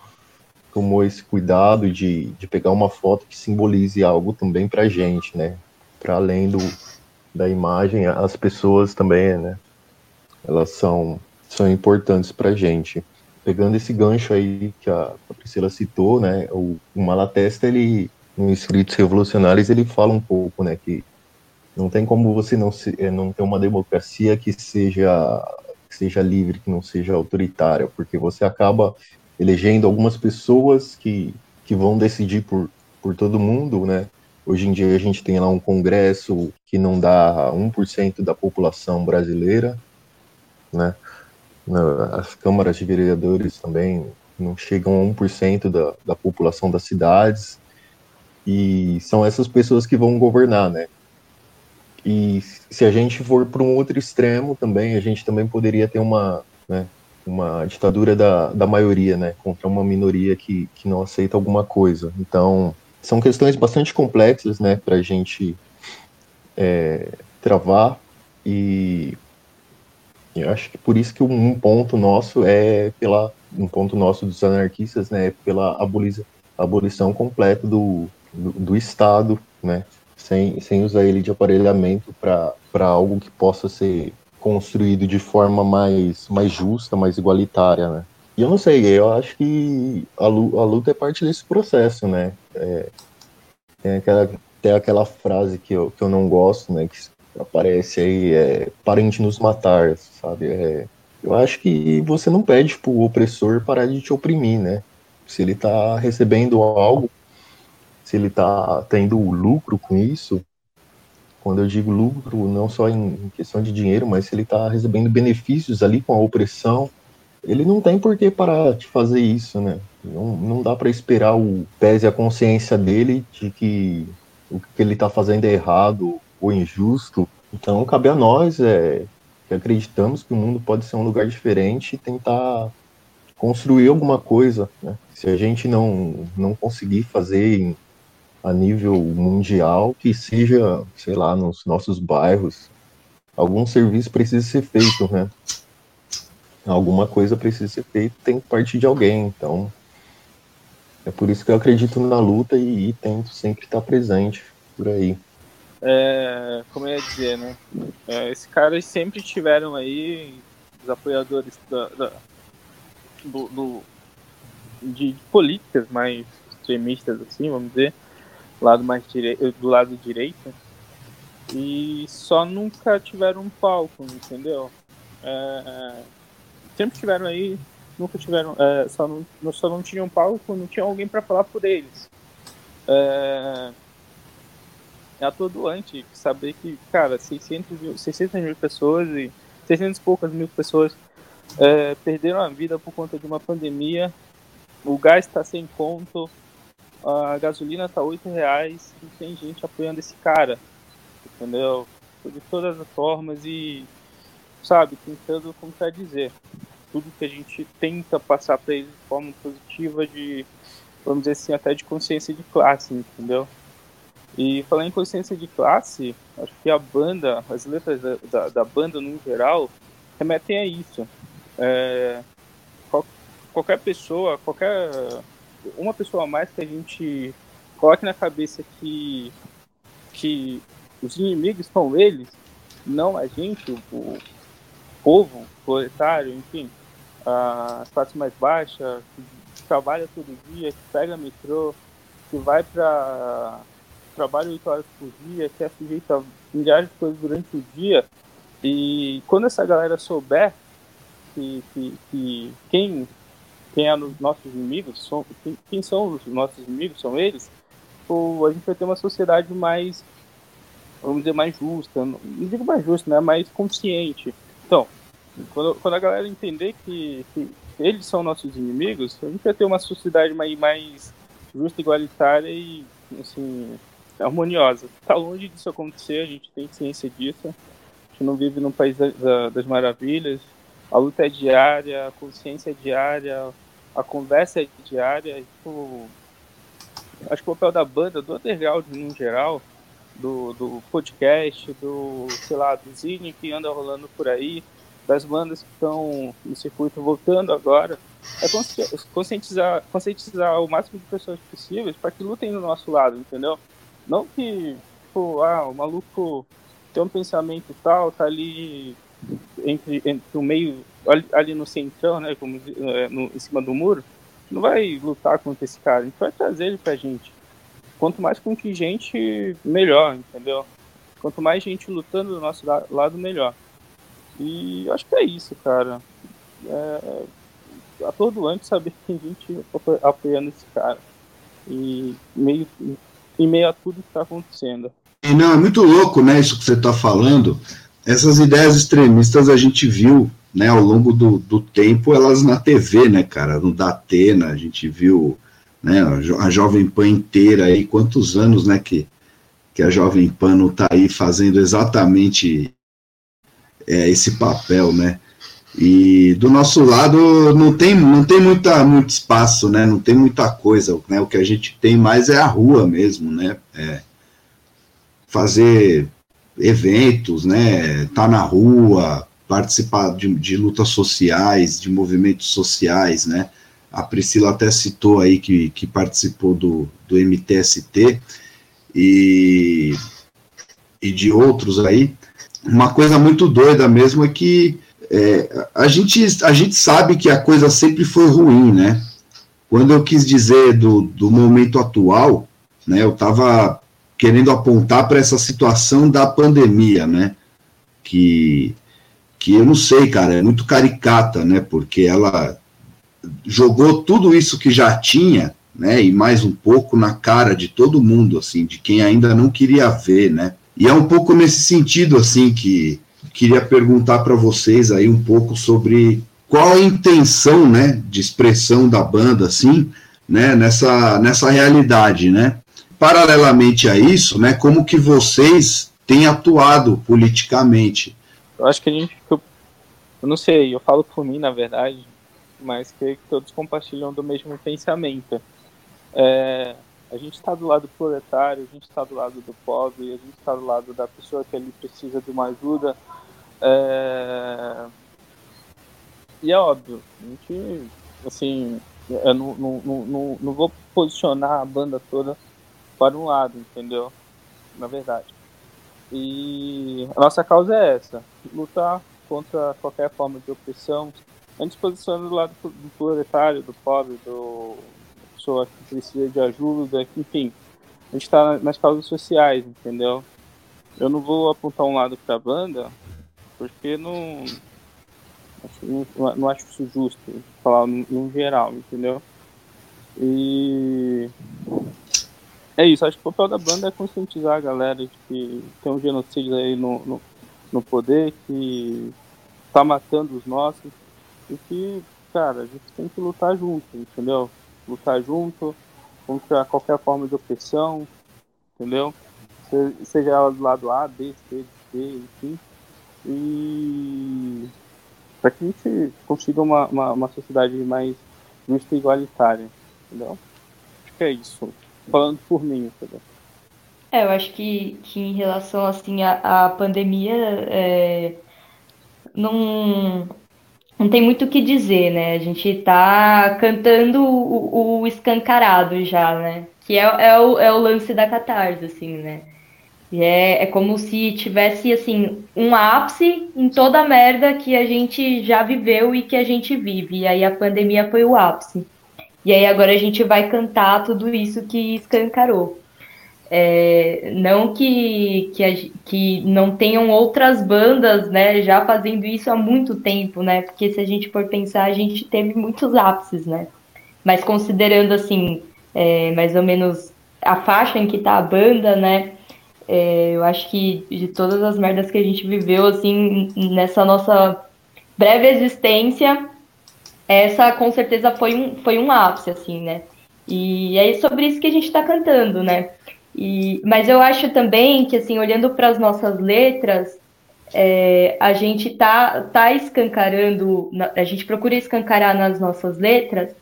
tomou esse cuidado de, de pegar uma foto que simbolize algo também para gente, né, para além do, da imagem, as pessoas também, né? Elas são, são importantes para gente. Pegando esse gancho aí que a, a Priscila citou, né? O, o Malatesta, ele, no Escritos Revolucionários, ele fala um pouco, né? Que não tem como você não, se, eh, não ter uma democracia que seja, que seja livre, que não seja autoritária, porque você acaba elegendo algumas pessoas que, que vão decidir por, por todo mundo, né? Hoje em dia a gente tem lá um congresso que não dá 1% da população brasileira, né? As câmaras de vereadores também não chegam a 1% da, da população das cidades, e são essas pessoas que vão governar, né? E se a gente for para um outro extremo também, a gente também poderia ter uma, né, uma ditadura da, da maioria, né, contra uma minoria que, que não aceita alguma coisa. Então, são questões bastante complexas, né, para a gente é, travar e eu acho que por isso que um ponto nosso é pela um ponto nosso dos anarquistas, né, é pela abolição, abolição completa do, do, do, Estado, né, sem, sem usar ele de aparelhamento para algo que possa ser construído de forma mais, mais justa, mais igualitária, né. E eu não sei, eu acho que a, luta é parte desse processo, né? É, tem, aquela, tem aquela frase que eu, que eu não gosto, né? Que aparece aí, é parente nos matar, sabe? É, eu acho que você não pede pro opressor parar de te oprimir, né? Se ele tá recebendo algo, se ele tá tendo lucro com isso, quando eu digo lucro, não só em questão de dinheiro, mas se ele tá recebendo benefícios ali com a opressão, ele não tem por que parar de fazer isso, né? Não, não dá para esperar o pese a consciência dele de que o que ele está fazendo é errado ou injusto. Então cabe a nós, é, que acreditamos que o mundo pode ser um lugar diferente, tentar construir alguma coisa. Né? Se a gente não, não conseguir fazer em, a nível mundial, que seja, sei lá, nos nossos bairros, algum serviço precisa ser feito, né? Alguma coisa precisa ser feita, tem que partir de alguém. Então, é por isso que eu acredito na luta e, e tento sempre estar presente por aí. É, como eu ia dizer, né? É, esses caras sempre tiveram aí os apoiadores da, da do, do, de, políticas mais extremistas, assim, vamos dizer, lado mais do lado direito, e só nunca tiveram um palco, entendeu? É, sempre tiveram aí, nunca tiveram, é, só, não, só não tinham palco, não tinha alguém para falar por eles. é, é atordoante saber que, cara, 600 mil, 600 mil pessoas e 600 e poucas mil pessoas é, perderam a vida por conta de uma pandemia, o gás está sem conto, a gasolina está 8 reais e tem gente apoiando esse cara, entendeu? De todas as formas e, sabe, tentando contradizer tudo que a gente tenta passar para eles de forma positiva, de, vamos dizer assim, até de consciência de classe, entendeu? E falando em consciência de classe, acho que a banda, as letras da, da, da banda no geral, remetem a isso. É, qual, qualquer pessoa, qualquer uma pessoa a mais que a gente coloque na cabeça que, que os inimigos são eles, não a gente, o povo, proletário, enfim, as classes mais baixas, que trabalha todo dia, que pega metrô, que vai para trabalho 8 horas por dia, que é sujeito a milhares de coisas durante o dia. E quando essa galera souber que, que, que quem, quem é os nossos inimigos, são, quem, quem, são os nossos inimigos, são eles, ou a gente vai ter uma sociedade mais, vamos dizer, mais justa, não digo mais justa, né, mais consciente. Então, quando, quando a galera entender que, que eles são nossos inimigos, a gente vai ter uma sociedade mais, mais justa, igualitária e, assim, harmoniosa. Está longe disso acontecer, a gente tem ciência disso. A gente não vive num país da, da, das maravilhas. A luta é diária, a consciência é diária, a conversa é diária. Tipo, acho que o papel da banda, do underground no geral, do, do podcast, do, sei lá, do zine que anda rolando por aí, das bandas que estão no circuito voltando agora, é conscientizar, conscientizar o máximo de pessoas possíveis para que lutem do nosso lado, entendeu? Não que, tipo, ah, o maluco tem um pensamento tal, tá ali entre, entre o meio, ali, ali no centrão, né, como, é, no, em cima do muro, não vai lutar contra esse cara, a gente vai trazer ele pra gente. Quanto mais contingente, melhor, entendeu? Quanto mais gente lutando do nosso lado, melhor. E acho que é isso, cara. É, atordoante saber que tem gente apoiando esse cara. E meio em meio a tudo que está acontecendo. E não, é muito louco, né, isso que você está falando. Essas ideias extremistas a gente viu, né, ao longo do, do tempo, elas na TV, né, cara, no Datena, a gente viu, né, a Jovem Pan inteira aí, quantos anos, né, que, que a Jovem Pan não está aí fazendo exatamente é, esse papel, né, e do nosso lado não tem, não tem muita, muito espaço, né? Não tem muita coisa, né? O que a gente tem mais é a rua mesmo, né? É fazer eventos, né? Tá na rua, participar de, de lutas sociais, de movimentos sociais, né? A Priscila até citou aí que, que participou do, do MTST e, e de outros aí. Uma coisa muito doida mesmo é que é, a, gente, a gente sabe que a coisa sempre foi ruim, né? Quando eu quis dizer do, do momento atual, né, eu estava querendo apontar para essa situação da pandemia, né? Que, que eu não sei, cara, é muito caricata, né? Porque ela jogou tudo isso que já tinha, né? E mais um pouco na cara de todo mundo, assim, de quem ainda não queria ver, né? E é um pouco nesse sentido, assim, que queria perguntar para vocês aí um pouco sobre qual a intenção, né, de expressão da banda, assim, né, nessa, nessa realidade, né? Paralelamente a isso, né, como que vocês têm atuado politicamente? Eu acho que a gente, eu, eu não sei, eu falo por mim, na verdade, mas creio que todos compartilham do mesmo pensamento. É, a gente está do lado do proletário, a gente está do lado do pobre, a gente está do lado da pessoa que ali precisa de uma ajuda, é... E é óbvio, a gente, assim, eu não, não, não, não vou posicionar a banda toda para um lado, entendeu? Na verdade. E a nossa causa é essa: lutar contra qualquer forma de opressão. A posiciona do lado do proletário, do pobre, do pessoa que precisa de ajuda, enfim. A gente está nas causas sociais, entendeu? Eu não vou apontar um lado para a banda porque não, não, não acho isso justo, falar no, no geral, entendeu? E É isso, acho que o papel da banda é conscientizar a galera de que tem um genocídio aí no, no, no poder, que tá matando os nossos, e que, cara, a gente tem que lutar junto, entendeu? Lutar junto contra qualquer forma de opressão, entendeu? Seja ela do lado A, B, C, D, enfim. E para que a gente consiga uma, uma, uma sociedade mais justa e igualitária, entendeu? Acho que é isso falando por mim, entendeu? É, eu acho que, que em relação assim à, à pandemia é, não, não tem muito o que dizer, né? A gente tá cantando o, o escancarado já, né? Que é, é, o, é o lance da catarse, assim, né? E é, é como se tivesse, assim, um ápice em toda a merda que a gente já viveu e que a gente vive. E aí a pandemia foi o ápice. E aí agora a gente vai cantar tudo isso que escancarou. É, não que, que, que não tenham outras bandas, né, já fazendo isso há muito tempo, né, porque se a gente for pensar, a gente teve muitos ápices, né, mas considerando, assim, é, mais ou menos a faixa em que tá a banda, né, é, eu acho que de todas as merdas que a gente viveu, assim, nessa nossa breve existência, essa com certeza foi um, foi um ápice, assim, né? E é sobre isso que a gente está cantando, né? E, mas eu acho também que, assim, olhando para as nossas letras, é, a gente tá, tá escancarando, a gente procura escancarar nas nossas letras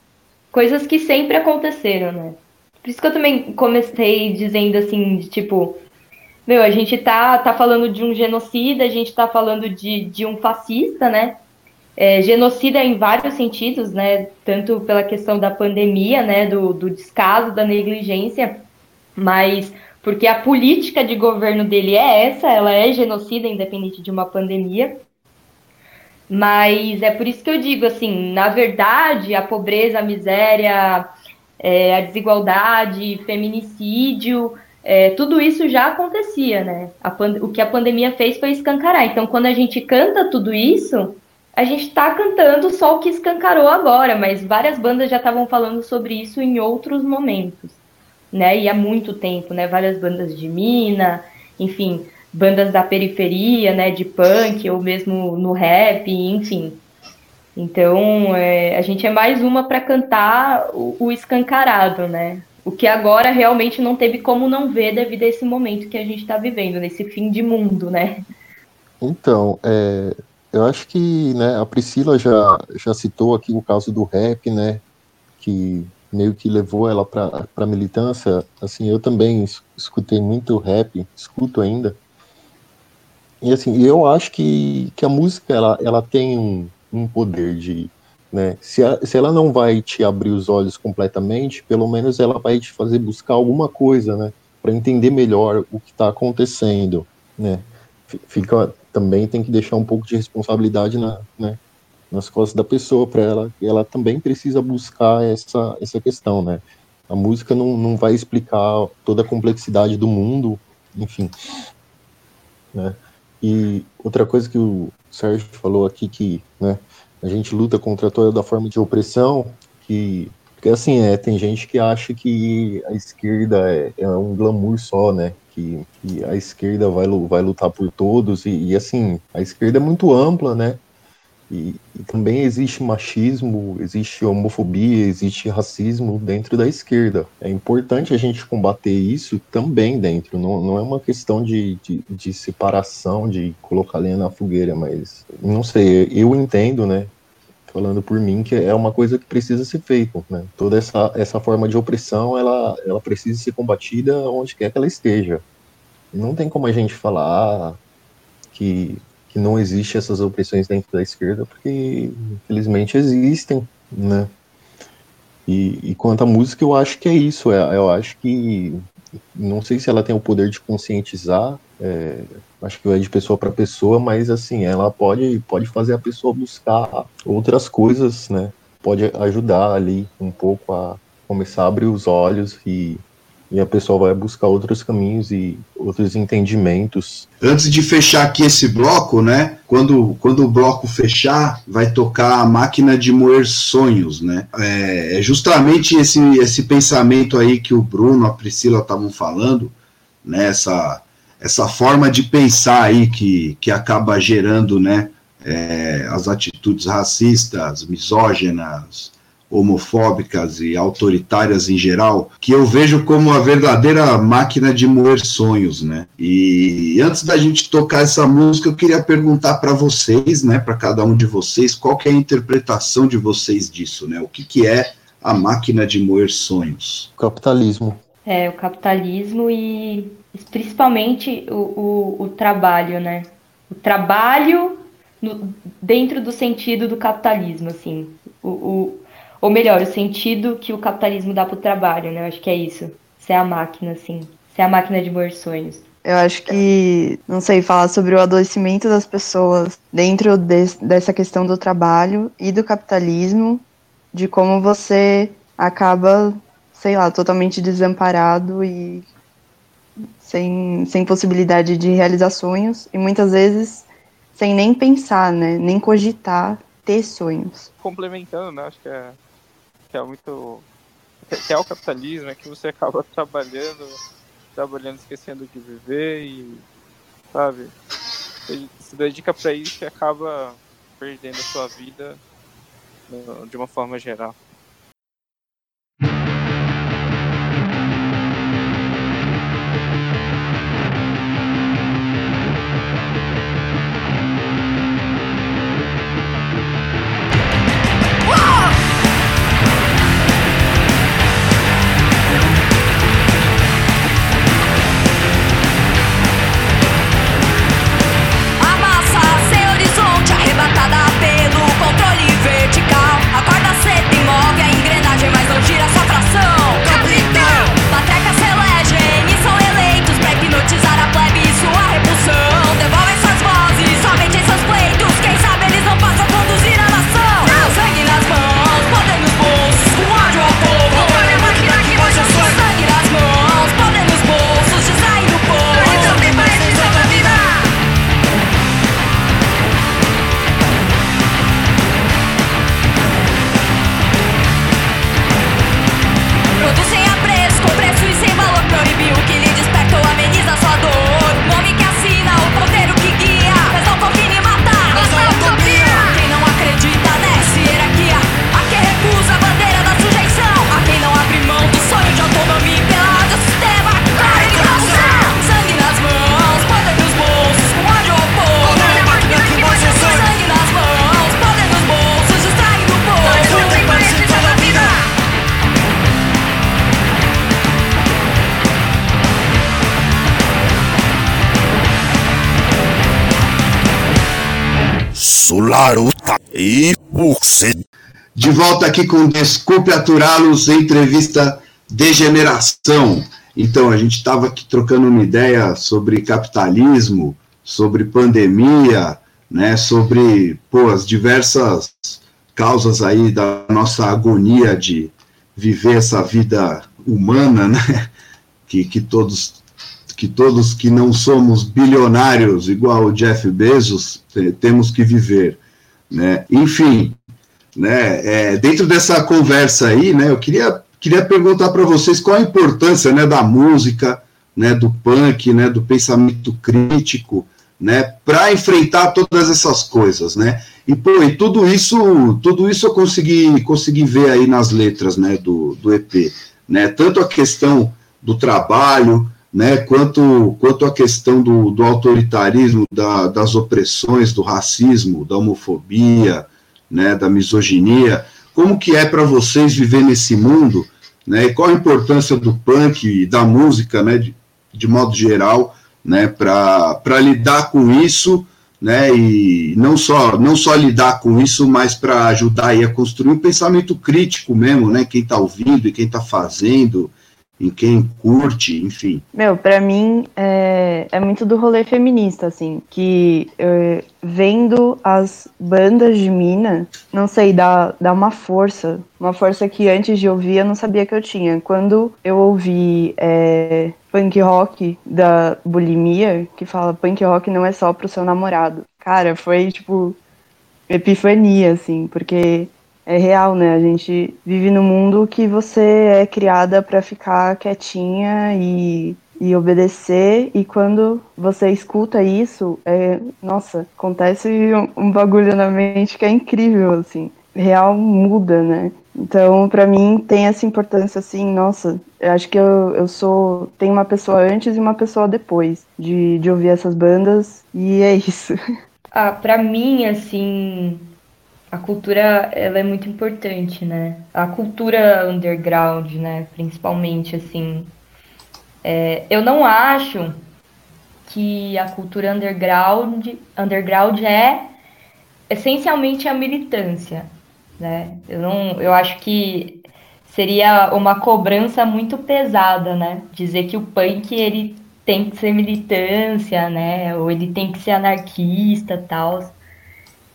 coisas que sempre aconteceram, né? Por isso que eu também comecei dizendo assim, de, tipo, meu, a gente tá, tá falando de um genocida, a gente tá falando de, de um fascista, né? é, genocida em vários sentidos, né? Tanto pela questão da pandemia, né? Do, do descaso, da negligência, mas porque a política de governo dele é essa, ela é genocida, independente de uma pandemia. Mas é por isso que eu digo assim, na verdade, a pobreza, a miséria, é, a desigualdade, feminicídio, é, tudo isso já acontecia, né? o que a pandemia fez foi escancarar. Então, quando a gente canta tudo isso, a gente está cantando só o que escancarou agora, mas várias bandas já estavam falando sobre isso em outros momentos, né? E há muito tempo, né? Várias bandas de mina, enfim, bandas da periferia, né? De punk ou mesmo no rap, enfim. Então, é, a gente é mais uma para cantar o, o escancarado, né? O que agora realmente não teve como não ver devido a esse momento que a gente está vivendo, nesse fim de mundo, né? Então, é, eu acho que né, a Priscila já, já citou aqui o caso do rap, né? Que meio que levou ela para a militância. Assim, eu também escutei muito rap, escuto ainda. E assim, eu acho que, que a música ela, ela tem um, um poder de. Né, se, a, se ela não vai te abrir os olhos completamente, pelo menos ela vai te fazer buscar alguma coisa, né? Para entender melhor o que está acontecendo, né? Fica também tem que deixar um pouco de responsabilidade na, né, nas costas da pessoa para ela, ela também precisa buscar essa, essa questão, né? A música não, não vai explicar toda a complexidade do mundo, enfim. Né? E outra coisa que o Sérgio falou aqui, que né, a gente luta contra toda a forma de opressão, que porque assim, é, tem gente que acha que a esquerda é, é um glamour só, né? que, que a esquerda vai, vai lutar por todos, e, e, assim, a esquerda é muito ampla, né? E, e, também existe machismo, existe homofobia, existe racismo dentro da esquerda. É importante a gente combater isso também dentro, não, não é uma questão de, de, de separação, de colocar lenha na fogueira, mas não sei, eu entendo, né? falando por mim, que é uma coisa que precisa ser feita, né? Toda essa, essa forma de opressão, ela, ela precisa ser combatida onde quer que ela esteja. Não tem como a gente falar que, que não existe essas opressões dentro da esquerda, porque infelizmente existem, né? E, e quanto à música, eu acho que é isso. É, eu acho que não sei se ela tem o poder de conscientizar, é, acho que vai de pessoa para pessoa, mas assim, ela pode, pode fazer a pessoa buscar outras coisas, né? Pode ajudar ali um pouco a começar a abrir os olhos e, e a pessoa vai buscar outros caminhos e outros entendimentos. Antes de fechar aqui esse bloco, né? Quando, quando o bloco fechar, vai tocar a máquina de moer sonhos, né? É, é justamente esse, esse pensamento aí que o Bruno, a Priscila estavam falando, né? Essa, essa forma de pensar aí que, que acaba gerando, né? É, as atitudes racistas, misóginas, homofóbicas e autoritárias em geral, que eu vejo como a verdadeira máquina de moer sonhos, né? E antes da gente tocar essa música, eu queria perguntar para vocês, né, para cada um de vocês, qual que é a interpretação de vocês disso, né? O que, que é a máquina de moer sonhos? Capitalismo. É, o capitalismo e principalmente o, o, o trabalho, né? O trabalho no, dentro do sentido do capitalismo, assim. O, o, ou melhor, o sentido que o capitalismo dá para o trabalho, né? Eu acho que é isso. Ser a máquina, assim. Ser a máquina de moer sonhos. Eu acho que, não sei, falar sobre o adoecimento das pessoas dentro de, dessa questão do trabalho e do capitalismo, de como você acaba, sei lá, totalmente desamparado e sem, sem possibilidade de realizar sonhos, e muitas vezes sem nem pensar, né? Nem cogitar ter sonhos. Complementando, né? Acho que é que é muito. que é o capitalismo, é que você acaba trabalhando, trabalhando, esquecendo de viver e. sabe? Se dedica para isso e acaba perdendo a sua vida de uma forma geral. Sularuta e Puxe. De volta aqui com Desculpe Aturá-los, entrevista Degeneração. Então, a gente estava aqui trocando uma ideia sobre capitalismo, sobre pandemia, né, sobre pô, as diversas causas aí da nossa agonia de viver essa vida humana, né, que, que todos que todos que não somos bilionários igual o Jeff Bezos temos que viver, né? Enfim, né? É, dentro dessa conversa aí, né? Eu queria queria perguntar para vocês qual a importância, né, da música, né, do punk, né, do pensamento crítico, né, para enfrentar todas essas coisas, né? E pô, e tudo isso, tudo isso eu consegui consegui ver aí nas letras, né, do, do EP, né? Tanto a questão do trabalho, né, quanto, quanto à questão do, do autoritarismo, da, das opressões, do racismo, da homofobia, né, da misoginia, como que é para vocês viver nesse mundo, né, e qual a importância do punk e da música, né, de, de modo geral, né, para lidar com isso, né, e não só, não só lidar com isso, mas para ajudar a construir um pensamento crítico mesmo, né, quem está ouvindo e quem está fazendo, em quem curte, enfim. Meu, pra mim é, é muito do rolê feminista, assim, que é, vendo as bandas de mina, não sei, dá, dá uma força, uma força que antes de ouvir eu não sabia que eu tinha. Quando eu ouvi é, punk rock da bulimia, que fala punk rock não é só pro seu namorado. Cara, foi tipo epifania, assim, porque é real, né? A gente vive num mundo que você é criada para ficar quietinha e, e obedecer, e quando você escuta isso, é, nossa, acontece um, um bagulho na mente que é incrível, assim. Real muda, né? Então, para mim, tem essa importância, assim, nossa, eu acho que eu, eu sou. Tem uma pessoa antes e uma pessoa depois de, de ouvir essas bandas, e é isso. Ah, pra mim, assim, a cultura ela é muito importante, né? A cultura underground, né? Principalmente assim, é, eu não acho que a cultura underground underground é essencialmente a militância, né? Eu não, eu acho que seria uma cobrança muito pesada, né? Dizer que o punk ele tem que ser militância, né? Ou ele tem que ser anarquista, tal.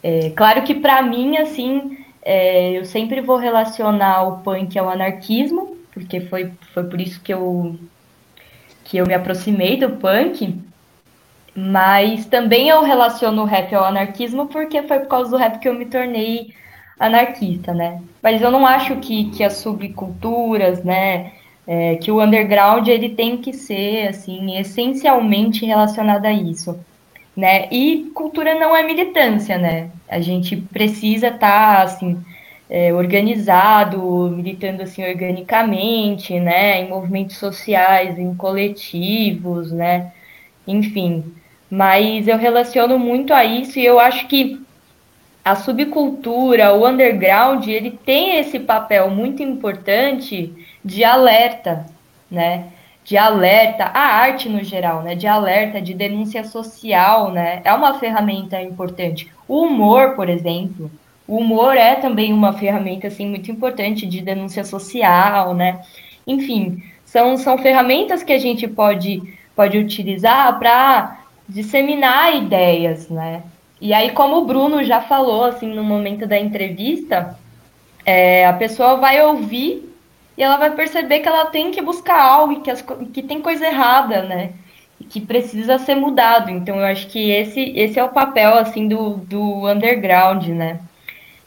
É, claro que para mim, assim, é, eu sempre vou relacionar o punk ao anarquismo, porque foi, foi por isso que eu, que eu me aproximei do punk, mas também eu relaciono o rap ao anarquismo porque foi por causa do rap que eu me tornei anarquista, né? Mas eu não acho que, que as subculturas, né, é, que o underground ele tem que ser, assim, essencialmente relacionado a isso né? E cultura não é militância, né? A gente precisa estar tá, assim é, organizado, militando assim organicamente, né? Em movimentos sociais, em coletivos, né? Enfim, mas eu relaciono muito a isso e eu acho que a subcultura, o underground, ele tem esse papel muito importante de alerta, né? De alerta, a arte no geral, né, de alerta, de denúncia social, né, é uma ferramenta importante. O humor, por exemplo, o humor é também uma ferramenta assim muito importante de denúncia social, né? Enfim, são, são ferramentas que a gente pode pode utilizar para disseminar ideias, né? E aí, como o Bruno já falou assim no momento da entrevista, é, a pessoa vai ouvir e ela vai perceber que ela tem que buscar algo e que, as, que tem coisa errada, né? E que precisa ser mudado. Então eu acho que esse, esse é o papel assim do, do underground, né?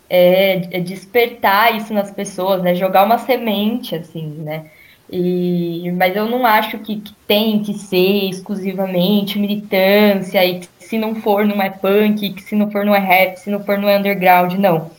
É, é despertar isso nas pessoas, né? Jogar uma semente, assim, né? E, mas eu não acho que, que, tem que ser exclusivamente militância e que se não for não é punk, que se não for não é rap, se não for não é underground, não.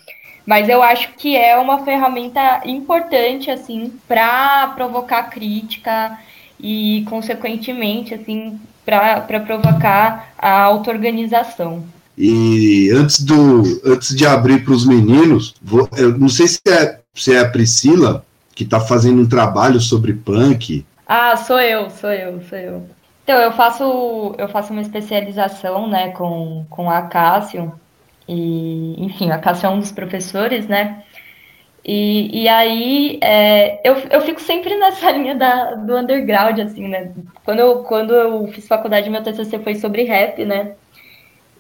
Mas eu acho que é uma ferramenta importante, assim, para provocar crítica e, consequentemente, assim, para provocar a auto-organização. E antes, do, antes de abrir para os meninos, vou, eu não sei se é, se é a Priscila que está fazendo um trabalho sobre punk. Ah, sou eu, sou eu, sou eu. Então, eu faço, eu faço uma especialização né, com, com a Cássio e, enfim, a Cássia é um dos professores, né? E, e aí é, eu, eu fico sempre nessa linha da, do underground, assim, né? Quando eu, quando eu fiz faculdade, meu TCC foi sobre rap, né?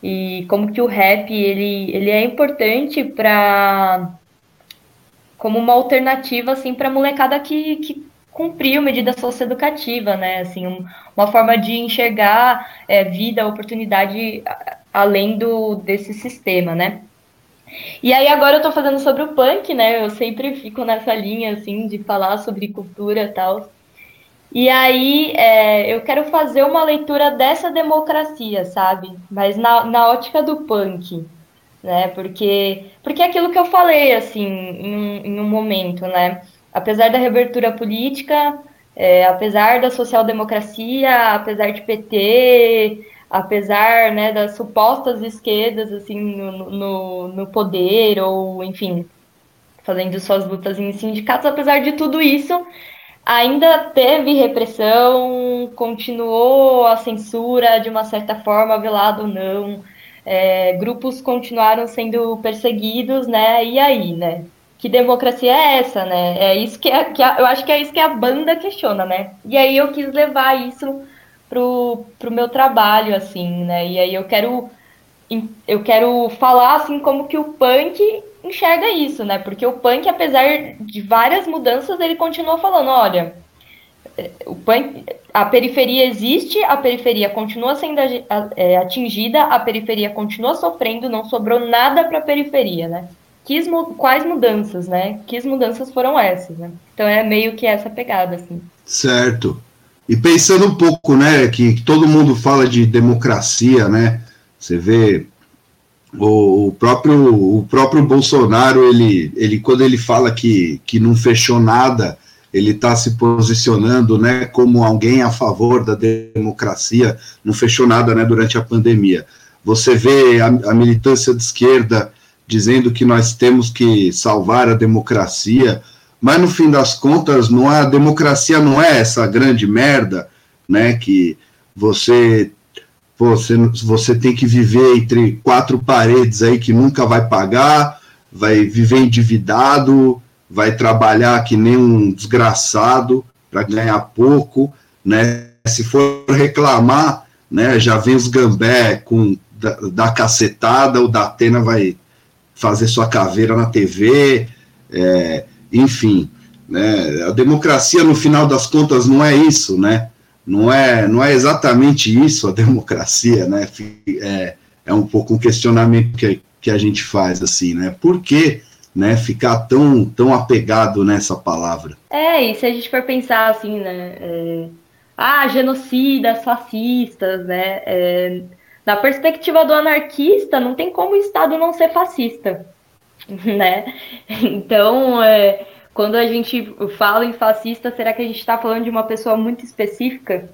E como que o rap, ele, ele é importante para como uma alternativa, assim, para molecada que, que cumpriu medida socioeducativa, né? Assim, um, uma forma de enxergar é, vida, oportunidade além do desse sistema, né? E aí agora eu tô fazendo sobre o punk, né? Eu sempre fico nessa linha, assim, de falar sobre cultura e tal. E aí é, eu quero fazer uma leitura dessa democracia, sabe? Mas na, na ótica do punk, né? Porque, porque é aquilo que eu falei, assim, em, em um momento, né? Apesar da reabertura política, é, apesar da social-democracia, apesar de PT, apesar né, das supostas esquerdas assim no, no, no, poder ou enfim fazendo suas lutas em sindicatos, apesar de tudo isso, ainda teve repressão, continuou a censura de uma certa forma, velado ou não, é, grupos continuaram sendo perseguidos, né? E aí, né? Que democracia é essa, né? É isso que, é, que a, eu acho que é isso que a banda questiona, né? E aí eu quis levar isso pro, pro meu trabalho, assim, né? E aí eu quero eu quero falar assim como que o punk enxerga isso, né? Porque o punk, apesar de várias mudanças, ele continua falando, olha, o punk, a periferia existe, a periferia continua sendo é, atingida, a periferia continua sofrendo, não sobrou nada para a periferia, né? Que, quais mudanças, né? Que mudanças foram essas, né? Então é meio que essa pegada, assim. Certo. E pensando um pouco, né, que todo mundo fala de democracia, né? Você vê o, o, próprio, o próprio Bolsonaro, ele, ele quando ele fala que, que não fechou nada, ele está se posicionando né, como alguém a favor da democracia, não fechou nada né, durante a pandemia. Você vê a, a militância de esquerda dizendo que nós temos que salvar a democracia, mas no fim das contas, não é, a democracia não é essa grande merda, né, que você você, você tem que viver entre quatro paredes aí que nunca vai pagar, vai viver endividado, vai trabalhar que nem um desgraçado para ganhar pouco, né? Se for reclamar, né, já vem os gambé com da, da cacetada, o da Atena vai fazer sua caveira na TV, é, enfim, né? A democracia no final das contas não é isso, né? não é, não é exatamente isso a democracia, né? É, é um pouco um questionamento que, que a gente faz, assim, né? Por que né, ficar tão, tão apegado nessa palavra? É, e se a gente for pensar assim, né? É, ah, genocidas, fascistas, né? É, na perspectiva do anarquista, não tem como o Estado não ser fascista, né? Então, é, quando a gente fala em fascista, será que a gente está falando de uma pessoa muito específica?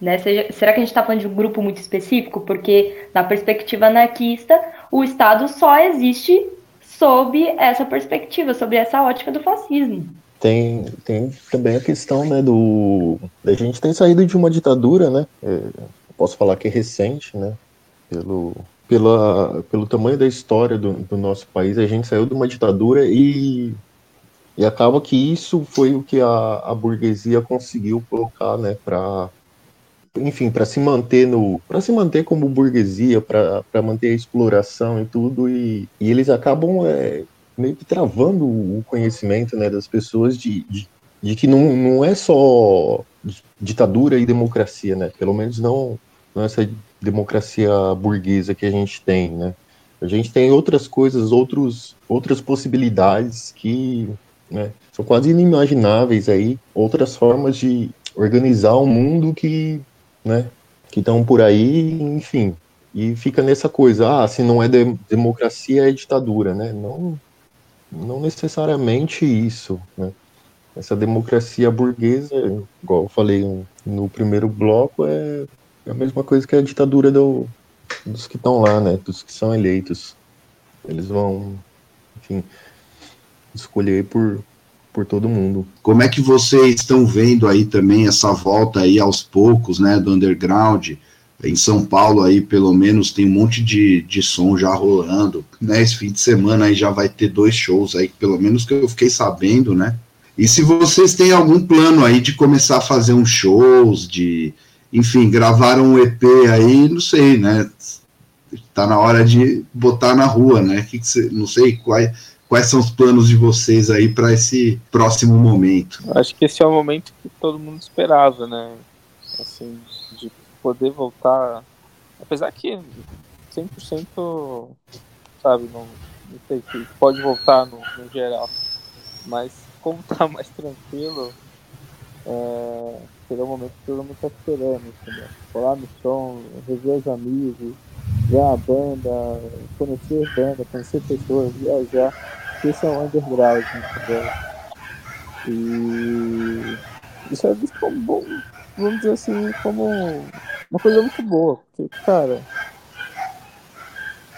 Né? Será que a gente está falando de um grupo muito específico? Porque, na perspectiva anarquista, o Estado só existe sob essa perspectiva, sob essa ótica do fascismo. Tem, tem também a questão né, do. A gente tem saído de uma ditadura, né? É, posso falar que é recente, né? Pelo, pela, pelo tamanho da história do, do nosso país, a gente saiu de uma ditadura e e acaba que isso foi o que a, a burguesia conseguiu colocar, né, para enfim, para se manter no, para se manter como burguesia, para manter a exploração e tudo, e, e eles acabam é, meio que travando o conhecimento, né, das pessoas de, de, de, que não, não é só ditadura e democracia, né, pelo menos não, não essa democracia burguesa que a gente tem, né. A gente tem outras coisas, outros, outras possibilidades que né? São quase inimagináveis aí outras formas de organizar o um mundo que, né, que estão por aí, enfim. E fica nessa coisa, ah, se não é de democracia é ditadura, né? Não, não necessariamente isso, né? Essa democracia burguesa, igual eu falei no primeiro bloco, é a mesma coisa que a ditadura do, dos que estão lá, né? Dos que são eleitos. Eles vão, enfim, escolher por, por todo mundo. Como é que vocês estão vendo aí também essa volta aí aos poucos, né, do underground? Em São Paulo aí, pelo menos, tem um monte de, de som já rolando, né, esse fim de semana aí já vai ter dois shows aí, pelo menos que eu fiquei sabendo, né? E se vocês têm algum plano aí de começar a fazer uns shows, de, enfim, gravar um EP aí, não sei, né? Tá na hora de botar na rua, né? Que que cê, não sei qual, quais são os planos de vocês aí para esse próximo momento? Acho que esse é o momento que todo mundo esperava, né? Assim, de poder voltar. Apesar que 100%, sabe, não, não sei se pode voltar no, no, geral. Mas como tá mais tranquilo, é, será o momento que todo mundo tá esperando, entendeu? Colar no som, rever os amigos, ver a banda, conhecer banda, conhecer pessoas, viajar. Esse é um underground, entendeu? E isso é visto como bom, vamos dizer assim, como uma coisa muito boa. Porque, cara,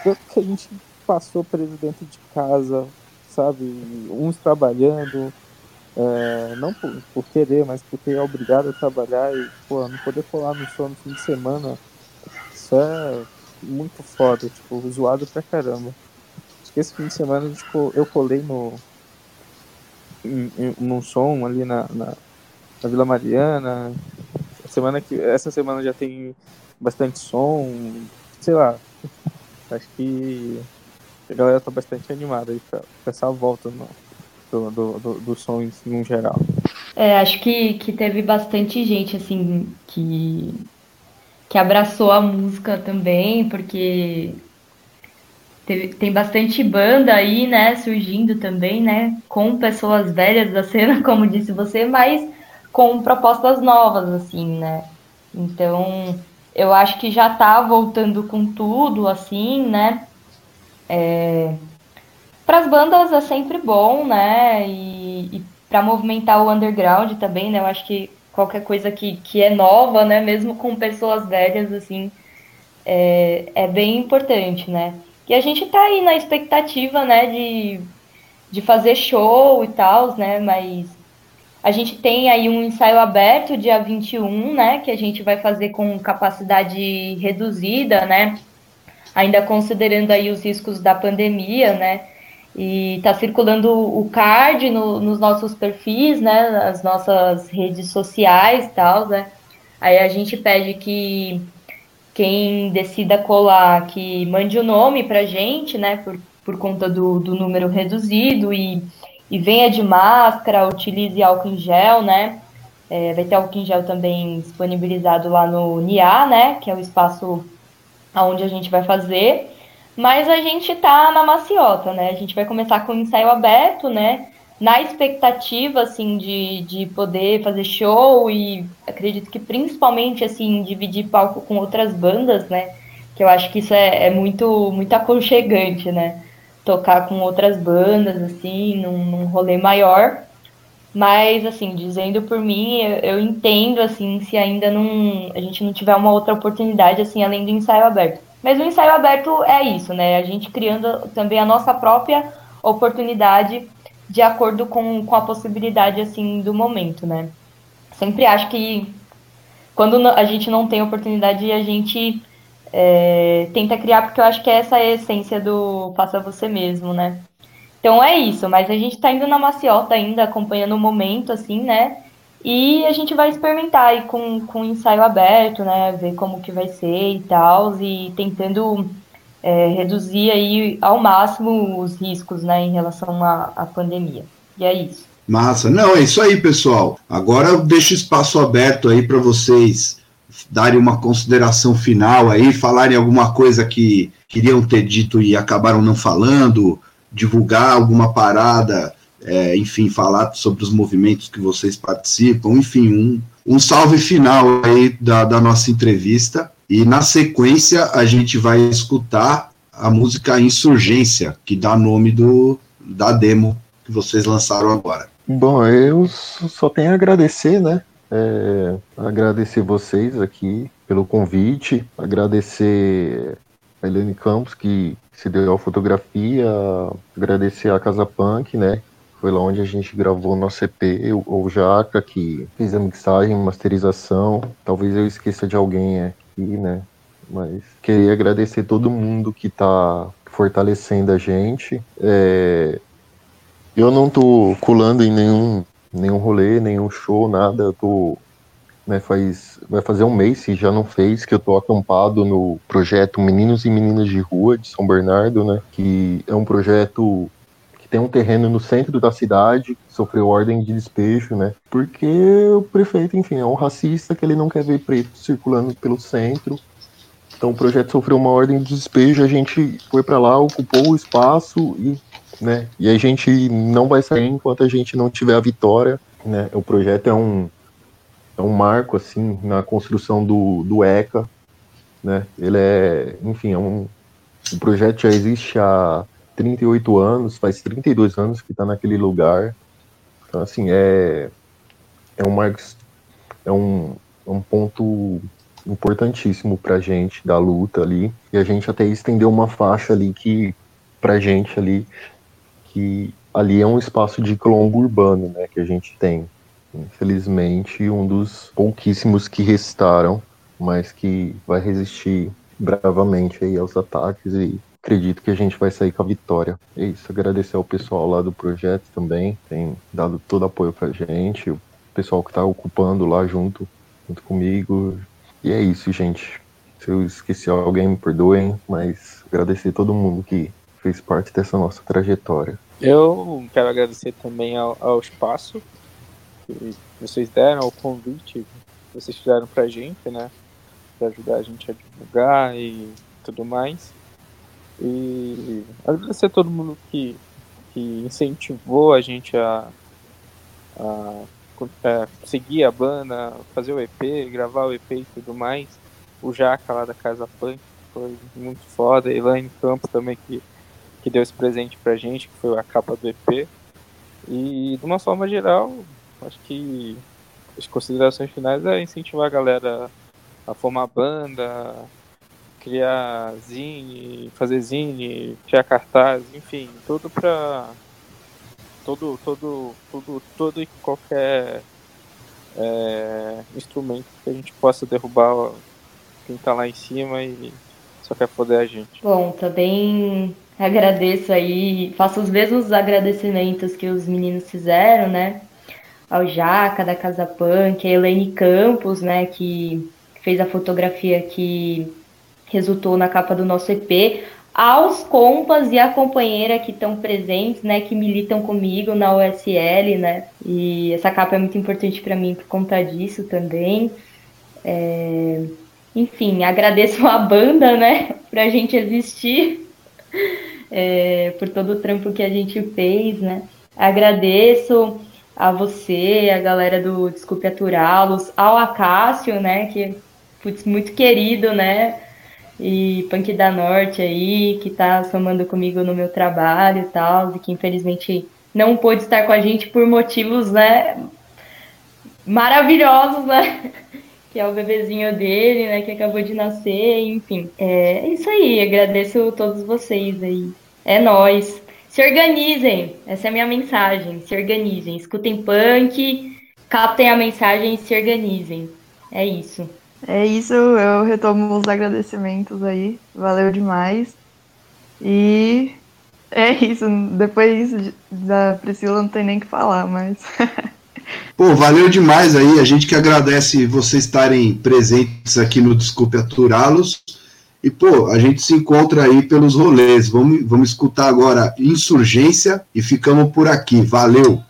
tanto que a gente passou preso dentro de casa, sabe? Uns trabalhando, é, não por, por, querer, mas porque é obrigado a trabalhar e, pô, não poder colar no show no fim de semana, isso é muito foda, tipo, zoado pra caramba. Acho que esse fim de semana tipo, eu colei no, em, em, num som ali na, na, na Vila Mariana. semana que, essa semana já tem bastante som, sei lá. Acho que a galera tá bastante animada aí pra, pra essa volta no, do, do, do, do som em, geral. É, acho que, que teve bastante gente, assim, que, que abraçou a música também, porque teve, tem bastante banda aí, né, surgindo também, né, com pessoas velhas da cena, como disse você, mas com propostas novas, assim, né. Então, eu acho que já tá voltando com tudo, assim, né. É... Para as bandas é sempre bom, né, e, e para movimentar o underground também, né, eu acho que qualquer coisa que, que é nova, né, mesmo com pessoas velhas, assim, é, é bem importante, né. E a gente tá aí na expectativa, né, de, de fazer show e tal, né, mas a gente tem aí um ensaio aberto dia 21, né, que a gente vai fazer com capacidade reduzida, né, ainda considerando aí os riscos da pandemia, né, e tá circulando o card no, nos nossos perfis, né, nas nossas redes sociais e tal, né, aí a gente pede que quem decida colar, que mande o nome para gente, né, por, por conta do, do número reduzido e, e venha de máscara, utilize álcool em gel, né, é, vai ter álcool em gel também disponibilizado lá no NIA, né, que é o espaço onde a gente vai fazer, mas a gente tá na maciota, né, a gente vai começar com o ensaio aberto, né, na expectativa, assim, de, de poder fazer show e acredito que principalmente, assim, dividir palco com outras bandas, né? Que eu acho que isso é, é muito, muito aconchegante, né? Tocar com outras bandas, assim, num, num rolê maior. Mas, assim, dizendo por mim, eu, eu, entendo, assim, se ainda não a gente não tiver uma outra oportunidade, assim, além do ensaio aberto. Mas o ensaio aberto é isso, né? A gente criando também a nossa própria oportunidade de acordo com, com a possibilidade assim do momento, né? Sempre acho que quando a gente não tem oportunidade, a gente é, tenta criar, porque eu acho que essa é a essência do faça você mesmo, né? Então é isso, mas a gente tá indo na maciota ainda, acompanhando o momento, assim, né? E a gente vai experimentar aí com, com ensaio aberto, né? Ver como que vai ser e tal, e tentando é, reduzir aí ao máximo os riscos né, em relação à, à pandemia. E é isso. Massa. Não, é isso aí, pessoal. Agora eu deixo espaço aberto aí para vocês darem uma consideração final aí, falarem alguma coisa que queriam ter dito e acabaram não falando, divulgar alguma parada, é, enfim, falar sobre os movimentos que vocês participam, enfim, um, um salve final aí da, da nossa entrevista. E na sequência a gente vai escutar a música Insurgência, que dá nome do, da demo que vocês lançaram agora. Bom, eu só tenho a agradecer, né? É, agradecer vocês aqui pelo convite, agradecer a Helene Campos que se deu a fotografia, agradecer a Casa Punk, né? Foi lá onde a gente gravou nosso EP, o, o Jaca, que fez a mixagem, masterização. Talvez eu esqueça de alguém aqui, né? Mas queria agradecer todo mundo que está fortalecendo a gente. É, eu não tô colando em nenhum, nenhum rolê, nenhum show, nada. Eu tô. Né, faz, vai fazer um mês, se já não fez, que eu tô acampado no projeto Meninos e Meninas de Rua de São Bernardo, né? Que é um projeto tem um terreno no centro da cidade, sofreu ordem de despejo, né? Porque o prefeito, enfim, é um racista que ele não quer ver preto circulando pelo centro. Então o projeto sofreu uma ordem de despejo, a gente foi para lá, ocupou o espaço e, né? E a gente não vai sair enquanto a gente não tiver a vitória, né? O projeto é um é um marco assim na construção do, do ECA, né? Ele é, enfim, é um o projeto já existe há 38 anos, faz 32 anos que está naquele lugar. Então, assim, é, é um é um, é um ponto importantíssimo para gente da luta ali. E a gente até estendeu uma faixa ali que, para gente ali, que ali é um espaço de quilombo urbano, né, que a gente tem. Infelizmente, um dos pouquíssimos que restaram, mas que vai resistir bravamente aí aos ataques e acredito que a gente vai sair com a vitória. É isso, agradecer ao pessoal lá do projeto também, tem dado todo apoio pra gente, o pessoal que tá ocupando lá junto, junto comigo. E é isso, gente. Se eu esqueci alguém, me perdoem, mas agradecer todo mundo que fez parte dessa nossa trajetória. Eu quero agradecer também ao, ao espaço que vocês deram, ao convite que vocês fizeram pra gente, né? Pra ajudar a gente a divulgar e tudo mais. E agradecer a todo mundo que, que incentivou a gente a, a, a seguir a banda, fazer o EP, gravar o EP e tudo mais. O Jaca lá da Casa Punk foi muito foda. A Elaine Campo também que, que deu esse presente pra gente, que foi a capa do EP. E de uma forma geral, acho que as considerações finais é incentivar a galera a formar banda, criar zine, fazer zine, criar cartaz, enfim, tudo pra. Todo, todo, todo, todo e qualquer é, instrumento que a gente possa derrubar quem tá lá em cima e só quer foder a gente. Bom, também agradeço aí, faço os mesmos agradecimentos que os meninos fizeram, né? Ao Jaca, da Casa Punk, a Elaine Campos, né, que fez a fotografia que resultou na capa do nosso EP, aos compas e a companheira que estão presentes, né, que militam comigo na USL, né, e essa capa é muito importante para mim por conta disso também. É... Enfim, agradeço a banda, né, pra gente existir, é, por todo o trampo que a gente fez, né. Agradeço a você, a galera do Desculpe Aturá-los, ao Acácio, né, que putz, muito querido, né, e Punk da Norte aí, que tá somando comigo no meu trabalho e tal, e que infelizmente não pôde estar com a gente por motivos, né, maravilhosos, né, que é o bebezinho dele, né, que acabou de nascer, enfim. É isso aí, agradeço a todos vocês aí. É nós. Se organizem, essa é a minha mensagem, se organizem, escutem punk, captem a mensagem e se organizem. É isso. É isso, eu retomo os agradecimentos aí. Valeu demais. E é isso. Depois da Priscila não tem nem que falar, mas. Pô, valeu demais aí. A gente que agradece vocês estarem presentes aqui no Desculpe Aturá-los. E, pô, a gente se encontra aí pelos rolês. Vamos, vamos escutar agora Insurgência e ficamos por aqui. Valeu!